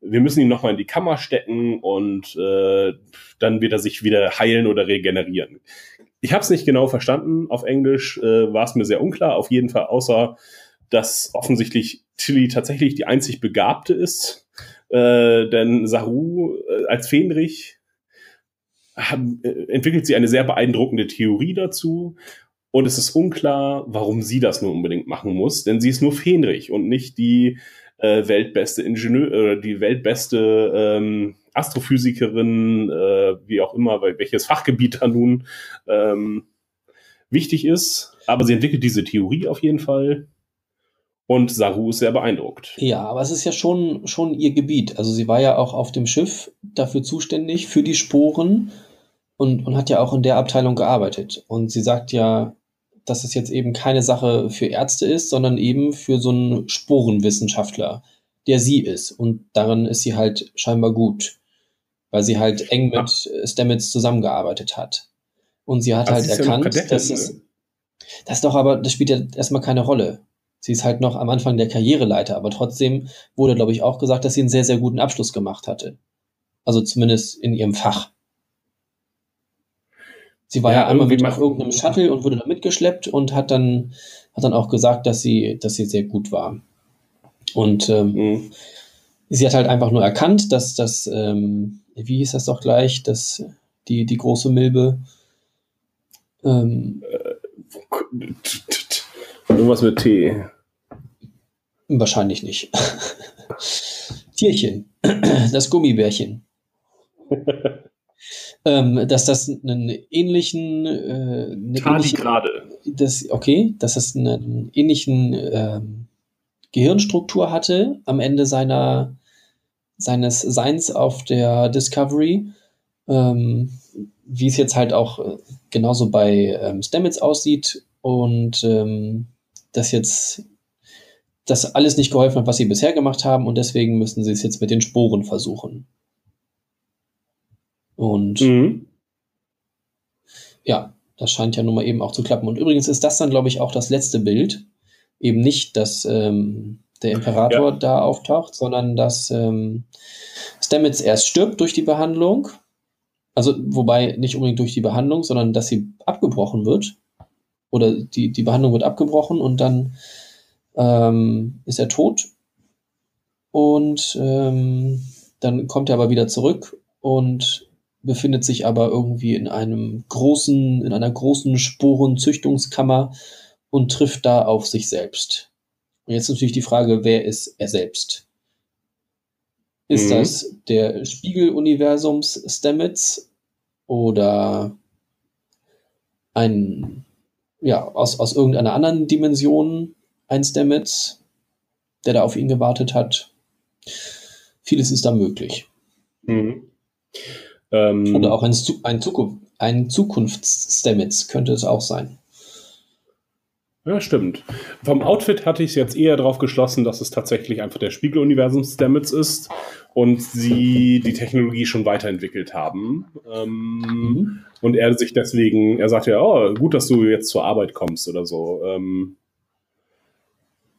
wir müssen ihn nochmal in die Kammer stecken und äh, dann wird er sich wieder heilen oder regenerieren. Ich habe es nicht genau verstanden. Auf Englisch äh, war es mir sehr unklar. Auf jeden Fall, außer dass offensichtlich Tilly tatsächlich die einzig Begabte ist äh, denn Saru äh, als Fähnrich haben, äh, entwickelt sie eine sehr beeindruckende Theorie dazu. Und es ist unklar, warum sie das nur unbedingt machen muss, denn sie ist nur Fähnrich und nicht die äh, weltbeste Ingenieur oder die weltbeste ähm, Astrophysikerin, äh, wie auch immer, welches Fachgebiet da nun ähm, wichtig ist. Aber sie entwickelt diese Theorie auf jeden Fall und Saru ist sehr beeindruckt. Ja, aber es ist ja schon, schon ihr Gebiet. Also sie war ja auch auf dem Schiff dafür zuständig, für die Sporen und, und hat ja auch in der Abteilung gearbeitet. Und sie sagt ja, dass es jetzt eben keine Sache für Ärzte ist, sondern eben für so einen Sporenwissenschaftler, der sie ist. Und darin ist sie halt scheinbar gut, weil sie halt eng mit ja. Stamets zusammengearbeitet hat. Und sie hat also halt erkannt, ja dass es. Ne? Das ist doch aber, das spielt ja erstmal keine Rolle. Sie ist halt noch am Anfang der Karriereleiter, aber trotzdem wurde, glaube ich, auch gesagt, dass sie einen sehr, sehr guten Abschluss gemacht hatte. Also zumindest in ihrem Fach. Sie war ja, ja einmal mit auf irgendeinem Shuttle und wurde da mitgeschleppt und hat dann, hat dann auch gesagt, dass sie, dass sie sehr gut war. Und ähm, mhm. sie hat halt einfach nur erkannt, dass das, ähm, wie hieß das doch gleich, dass die, die große Milbe ähm, Irgendwas mit T. Wahrscheinlich nicht. <laughs> Tierchen, das Gummibärchen. <laughs> ähm, dass das einen ähnlichen äh, eine Tardigrade. Das, okay, dass das einen ähnlichen ähm, Gehirnstruktur hatte am Ende seiner seines Seins auf der Discovery. Ähm, wie es jetzt halt auch äh, genauso bei ähm, Stamets aussieht und ähm, dass jetzt das alles nicht geholfen hat, was sie bisher gemacht haben und deswegen müssen sie es jetzt mit den Sporen versuchen. Und mhm. ja, das scheint ja nun mal eben auch zu klappen. Und übrigens ist das dann, glaube ich, auch das letzte Bild. Eben nicht, dass ähm, der Imperator ja. da auftaucht, sondern dass ähm, Stamets erst stirbt durch die Behandlung. Also, wobei nicht unbedingt durch die Behandlung, sondern dass sie abgebrochen wird. Oder die, die Behandlung wird abgebrochen und dann ähm, ist er tot. Und ähm, dann kommt er aber wieder zurück und befindet sich aber irgendwie in einem großen, in einer großen Sporenzüchtungskammer und trifft da auf sich selbst. Und jetzt natürlich die Frage, wer ist er selbst? Ist mhm. das der Spiegeluniversums Stamets oder ein, ja, aus, aus irgendeiner anderen Dimension ein Stamets, der da auf ihn gewartet hat? Vieles ist da möglich. Mhm. Ähm, Oder auch ein, ein, Zukunft, ein Zukunfts-Stamets könnte es auch sein. Ja, stimmt. Vom Outfit hatte ich es jetzt eher darauf geschlossen, dass es tatsächlich einfach der Spiegeluniversum Stamets ist und sie die Technologie schon weiterentwickelt haben. Ähm, mhm. Und er sich deswegen, er sagt ja, oh, gut, dass du jetzt zur Arbeit kommst oder so. Ähm,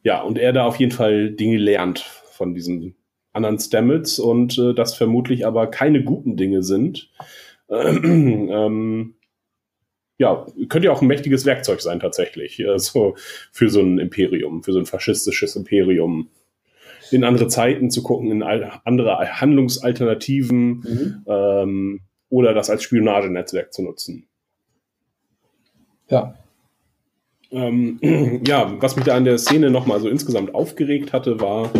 ja, und er da auf jeden Fall Dinge lernt von diesen anderen Stamets und äh, das vermutlich aber keine guten Dinge sind. <clears throat> ähm, ja, könnte ja auch ein mächtiges Werkzeug sein tatsächlich, also für so ein Imperium, für so ein faschistisches Imperium. In andere Zeiten zu gucken, in andere Handlungsalternativen mhm. ähm, oder das als Spionagenetzwerk zu nutzen. Ja. Ähm, <clears throat> ja, was mich da an der Szene nochmal so insgesamt aufgeregt hatte, war,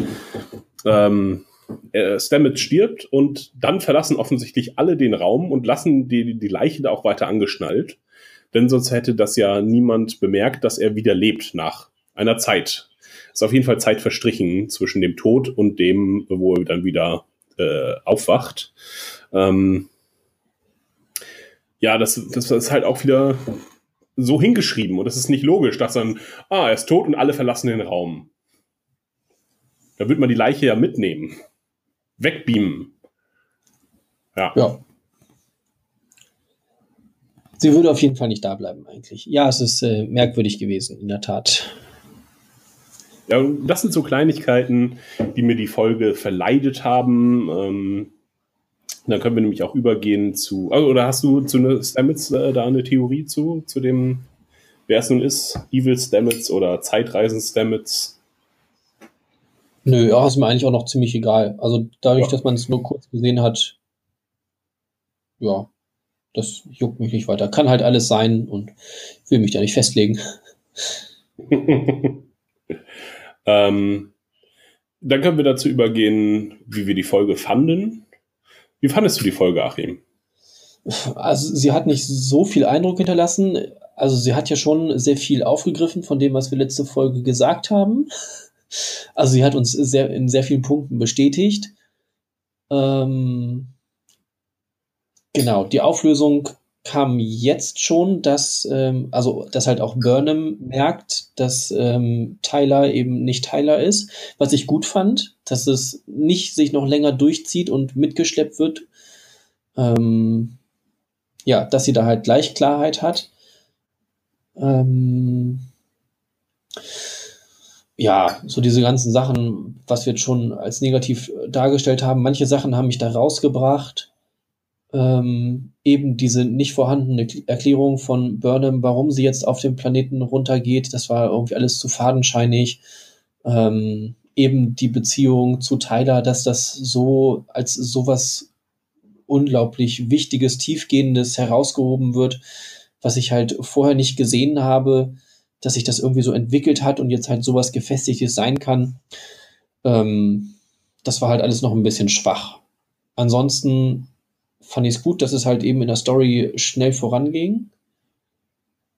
ähm, äh, Stamets stirbt und dann verlassen offensichtlich alle den Raum und lassen die, die Leiche da auch weiter angeschnallt. Denn sonst hätte das ja niemand bemerkt, dass er wieder lebt nach einer Zeit. Ist auf jeden Fall Zeit verstrichen zwischen dem Tod und dem, wo er dann wieder äh, aufwacht. Ähm, ja, das, das ist halt auch wieder so hingeschrieben und es ist nicht logisch, dass dann, ah, er ist tot und alle verlassen den Raum. Da wird man die Leiche ja mitnehmen. Wegbeamen. Ja. ja. Sie würde auf jeden Fall nicht da bleiben, eigentlich. Ja, es ist äh, merkwürdig gewesen, in der Tat. Ja, das sind so Kleinigkeiten, die mir die Folge verleidet haben. Ähm, dann können wir nämlich auch übergehen zu. Also, oder hast du zu ne, Stamets äh, da eine Theorie zu, zu dem, wer es nun ist? Evil Stamets oder Zeitreisen Stamets? Nö, ja, ist mir eigentlich auch noch ziemlich egal. Also dadurch, ja. dass man es nur kurz gesehen hat, ja, das juckt mich nicht weiter. Kann halt alles sein und will mich da nicht festlegen. <laughs> ähm, dann können wir dazu übergehen, wie wir die Folge fanden. Wie fandest du die Folge, Achim? Also sie hat nicht so viel Eindruck hinterlassen. Also sie hat ja schon sehr viel aufgegriffen von dem, was wir letzte Folge gesagt haben. Also sie hat uns sehr, in sehr vielen Punkten bestätigt. Ähm, genau, die Auflösung kam jetzt schon, dass, ähm, also, dass halt auch Burnham merkt, dass ähm, Tyler eben nicht Tyler ist, was ich gut fand, dass es nicht sich noch länger durchzieht und mitgeschleppt wird. Ähm, ja, dass sie da halt gleich Klarheit hat. Ähm, ja, so diese ganzen Sachen, was wir jetzt schon als negativ äh, dargestellt haben, manche Sachen haben mich da rausgebracht. Ähm, eben diese nicht vorhandene Erklärung von Burnham, warum sie jetzt auf dem Planeten runtergeht, das war irgendwie alles zu fadenscheinig. Ähm, eben die Beziehung zu Tyler, dass das so als sowas unglaublich Wichtiges, Tiefgehendes herausgehoben wird, was ich halt vorher nicht gesehen habe dass sich das irgendwie so entwickelt hat und jetzt halt sowas Gefestigtes sein kann. Ähm, das war halt alles noch ein bisschen schwach. Ansonsten fand ich es gut, dass es halt eben in der Story schnell voranging.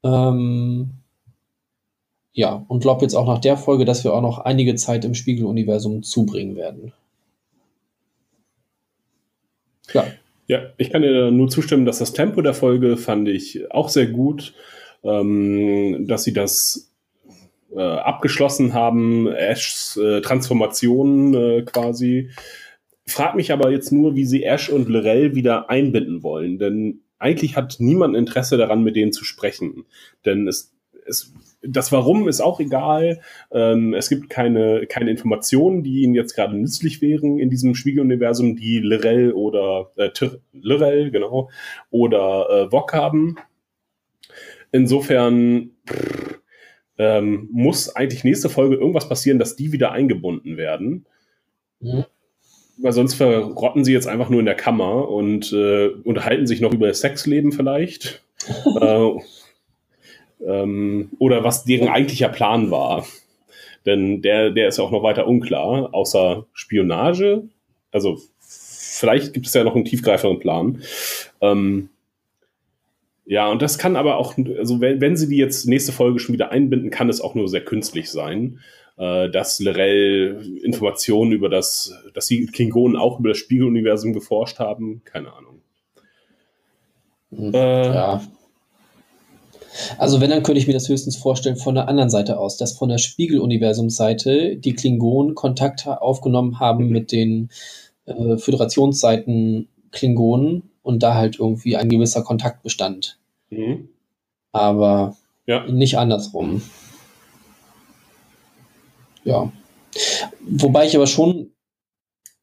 Ähm, ja, und glaube jetzt auch nach der Folge, dass wir auch noch einige Zeit im Spiegeluniversum zubringen werden. Ja. Ja, ich kann dir nur zustimmen, dass das Tempo der Folge fand ich auch sehr gut ähm, dass sie das äh, abgeschlossen haben, Ashs äh, Transformation äh, quasi. Frag mich aber jetzt nur, wie sie Ash und Lorel wieder einbinden wollen, denn eigentlich hat niemand Interesse daran, mit denen zu sprechen. Denn es, es das Warum ist auch egal. Ähm, es gibt keine, keine Informationen, die ihnen jetzt gerade nützlich wären in diesem Spiegeluniversum, die Lorel oder äh, Lorel, genau, oder äh, Vok haben. Insofern pff, ähm, muss eigentlich nächste Folge irgendwas passieren, dass die wieder eingebunden werden. Mhm. Weil sonst verrotten sie jetzt einfach nur in der Kammer und äh, unterhalten sich noch über ihr Sexleben vielleicht. <laughs> äh, ähm, oder was deren eigentlicher Plan war. Denn der, der ist ja auch noch weiter unklar, außer Spionage. Also vielleicht gibt es ja noch einen tiefgreiferen Plan. Ähm, ja, und das kann aber auch, also wenn, wenn sie die jetzt nächste Folge schon wieder einbinden, kann es auch nur sehr künstlich sein, äh, dass Lorel Informationen über das, dass die Klingonen auch über das Spiegeluniversum geforscht haben. Keine Ahnung. Hm, äh, ja, also wenn, dann könnte ich mir das höchstens vorstellen von der anderen Seite aus, dass von der Spiegeluniversumsseite die Klingonen Kontakt aufgenommen haben mhm. mit den äh, Föderationsseiten Klingonen und da halt irgendwie ein gewisser Kontakt bestand. Mhm. Aber ja. nicht andersrum. Ja. Wobei ich aber schon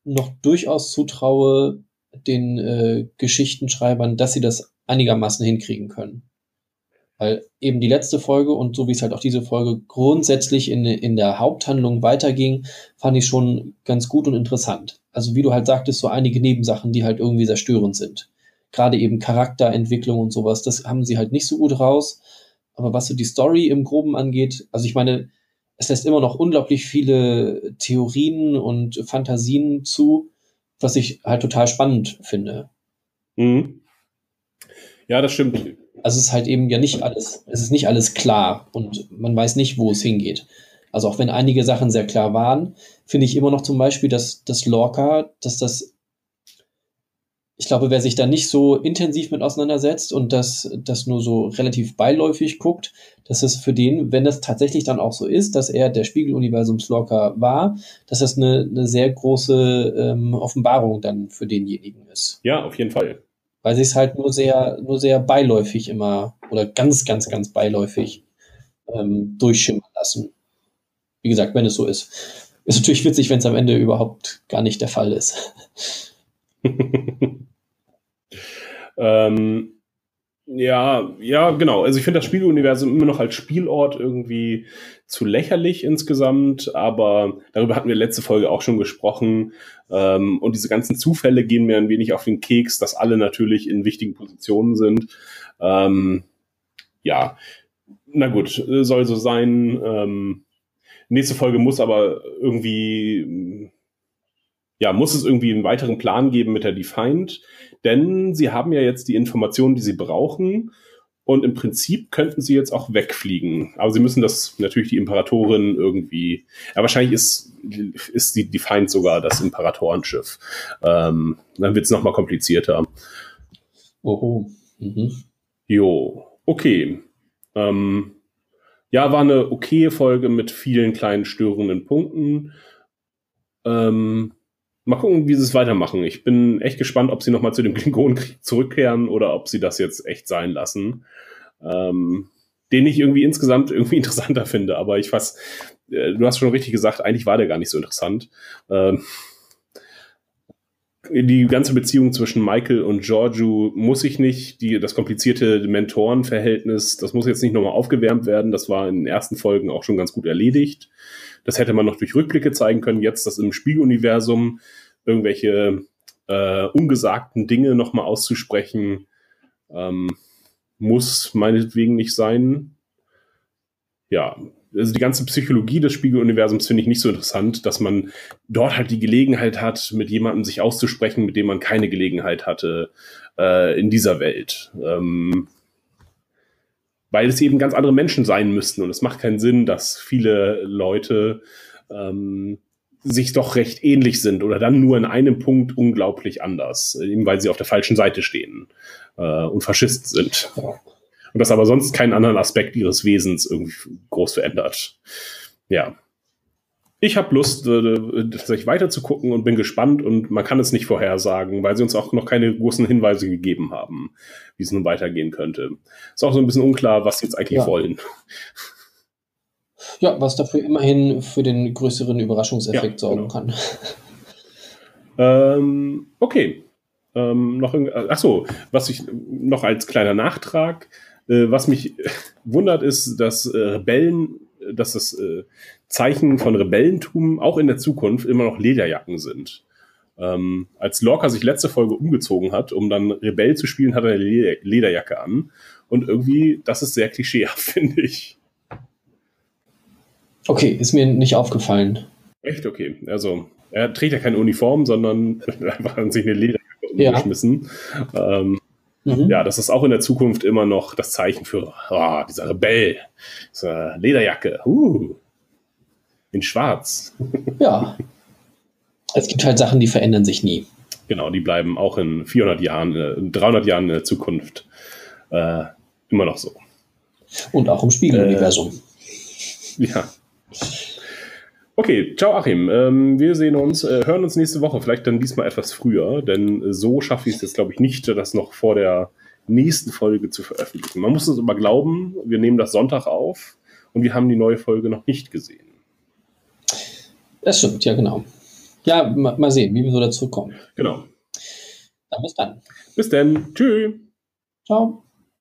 noch durchaus zutraue den äh, Geschichtenschreibern, dass sie das einigermaßen hinkriegen können. Weil eben die letzte Folge und so wie es halt auch diese Folge grundsätzlich in, in der Haupthandlung weiterging, fand ich schon ganz gut und interessant. Also wie du halt sagtest, so einige Nebensachen, die halt irgendwie sehr störend sind. Gerade eben Charakterentwicklung und sowas, das haben sie halt nicht so gut raus. Aber was so die Story im Groben angeht, also ich meine, es lässt immer noch unglaublich viele Theorien und Fantasien zu, was ich halt total spannend finde. Mhm. Ja, das stimmt. Also es ist halt eben ja nicht alles, es ist nicht alles klar und man weiß nicht, wo es hingeht. Also auch wenn einige Sachen sehr klar waren, finde ich immer noch zum Beispiel, dass das Lorca, dass das, ich glaube, wer sich da nicht so intensiv mit auseinandersetzt und das, das nur so relativ beiläufig guckt, dass es für den, wenn das tatsächlich dann auch so ist, dass er der Spiegeluniversums Lorca war, dass das eine, eine sehr große ähm, Offenbarung dann für denjenigen ist. Ja, auf jeden Fall weil sie es halt nur sehr, nur sehr beiläufig immer oder ganz, ganz, ganz beiläufig ähm, durchschimmern lassen. Wie gesagt, wenn es so ist. Ist natürlich witzig, wenn es am Ende überhaupt gar nicht der Fall ist. <laughs> ähm, ja, ja, genau. Also ich finde das Spieluniversum immer noch als Spielort irgendwie zu lächerlich insgesamt, aber darüber hatten wir letzte Folge auch schon gesprochen. Ähm, und diese ganzen Zufälle gehen mir ein wenig auf den Keks, dass alle natürlich in wichtigen Positionen sind. Ähm, ja, na gut, soll so sein. Ähm, nächste Folge muss aber irgendwie ja, muss es irgendwie einen weiteren Plan geben mit der Defined, denn sie haben ja jetzt die Informationen, die sie brauchen. Und im Prinzip könnten sie jetzt auch wegfliegen. Aber sie müssen das natürlich die Imperatorin irgendwie. Ja, wahrscheinlich ist, ist die Defined sogar das Imperatorenschiff. Ähm, dann wird es nochmal komplizierter. Oho. Mhm. Jo, okay. Ähm, ja, war eine okaye Folge mit vielen kleinen störenden Punkten. Ähm, Mal gucken, wie sie es weitermachen. Ich bin echt gespannt, ob sie nochmal zu dem <laughs> Klingonenkrieg zurückkehren oder ob sie das jetzt echt sein lassen. Ähm, den ich irgendwie insgesamt irgendwie <laughs> interessanter finde. Aber ich weiß, äh, du hast schon richtig gesagt, eigentlich war der gar nicht so interessant. Ähm, die ganze Beziehung zwischen Michael und Giorgio muss ich nicht, die, das komplizierte Mentorenverhältnis, das muss jetzt nicht nochmal aufgewärmt werden. Das war in den ersten Folgen auch schon ganz gut erledigt. Das hätte man noch durch Rückblicke zeigen können. Jetzt das im Spiegeluniversum irgendwelche äh, ungesagten Dinge nochmal auszusprechen, ähm, muss meinetwegen nicht sein. Ja, also die ganze Psychologie des Spiegeluniversums finde ich nicht so interessant, dass man dort halt die Gelegenheit hat, mit jemandem sich auszusprechen, mit dem man keine Gelegenheit hatte äh, in dieser Welt. Ähm, weil es eben ganz andere Menschen sein müssten. Und es macht keinen Sinn, dass viele Leute ähm, sich doch recht ähnlich sind oder dann nur in einem Punkt unglaublich anders, eben weil sie auf der falschen Seite stehen äh, und Faschisten sind. Und Und das aber sonst keinen anderen Aspekt ihres Wesens irgendwie groß verändert. Ja. Ich habe Lust, äh, tatsächlich weiter zu gucken und bin gespannt und man kann es nicht vorhersagen, weil sie uns auch noch keine großen Hinweise gegeben haben, wie es nun weitergehen könnte. Ist auch so ein bisschen unklar, was sie jetzt eigentlich Ja. wollen. Ja, was dafür immerhin für den größeren Überraschungseffekt Ja, sorgen genau. kann. <laughs> Ähm, okay. Ähm, noch in, ach so, was ich noch als kleiner Nachtrag, äh, was mich <laughs> wundert, ist, dass äh, Rebellen, dass das äh, Zeichen von Rebellentum auch in der Zukunft immer noch Lederjacken sind. Ähm, als Lorca sich letzte Folge umgezogen hat, um dann Rebell zu spielen, hat er eine Leder Lederjacke an. Und irgendwie, das ist sehr klischeehaft, <laughs> finde ich. Okay, ist mir nicht aufgefallen. Echt okay. Also, er trägt ja keine Uniform, sondern <laughs> einfach an sich eine Lederjacke Ja. umgeschmissen. Ähm, Mhm. ja, das ist auch in der Zukunft immer noch das Zeichen für ah, dieser Rebell. Diese Lederjacke. Uh, in schwarz. <laughs> Ja. Es gibt halt Sachen, die verändern sich nie. Genau, die bleiben auch in 400 Jahren, äh, in 300 Jahren in der Zukunft äh, immer noch so. Und auch im Spiegeluniversum. Ja. Okay, ciao Achim. Ähm, wir sehen uns, äh, hören uns nächste Woche, vielleicht dann diesmal etwas früher, denn äh, so schaffe ich es jetzt, glaube ich, nicht, das noch vor der nächsten Folge zu veröffentlichen. Man muss es aber glauben, wir nehmen das Sonntag auf und wir haben die neue Folge noch nicht gesehen. Das stimmt, ja, genau. Ja, ma- mal sehen, wie wir so dazu kommen. Genau. Dann bis dann. Bis dann. Tschüss. Ciao.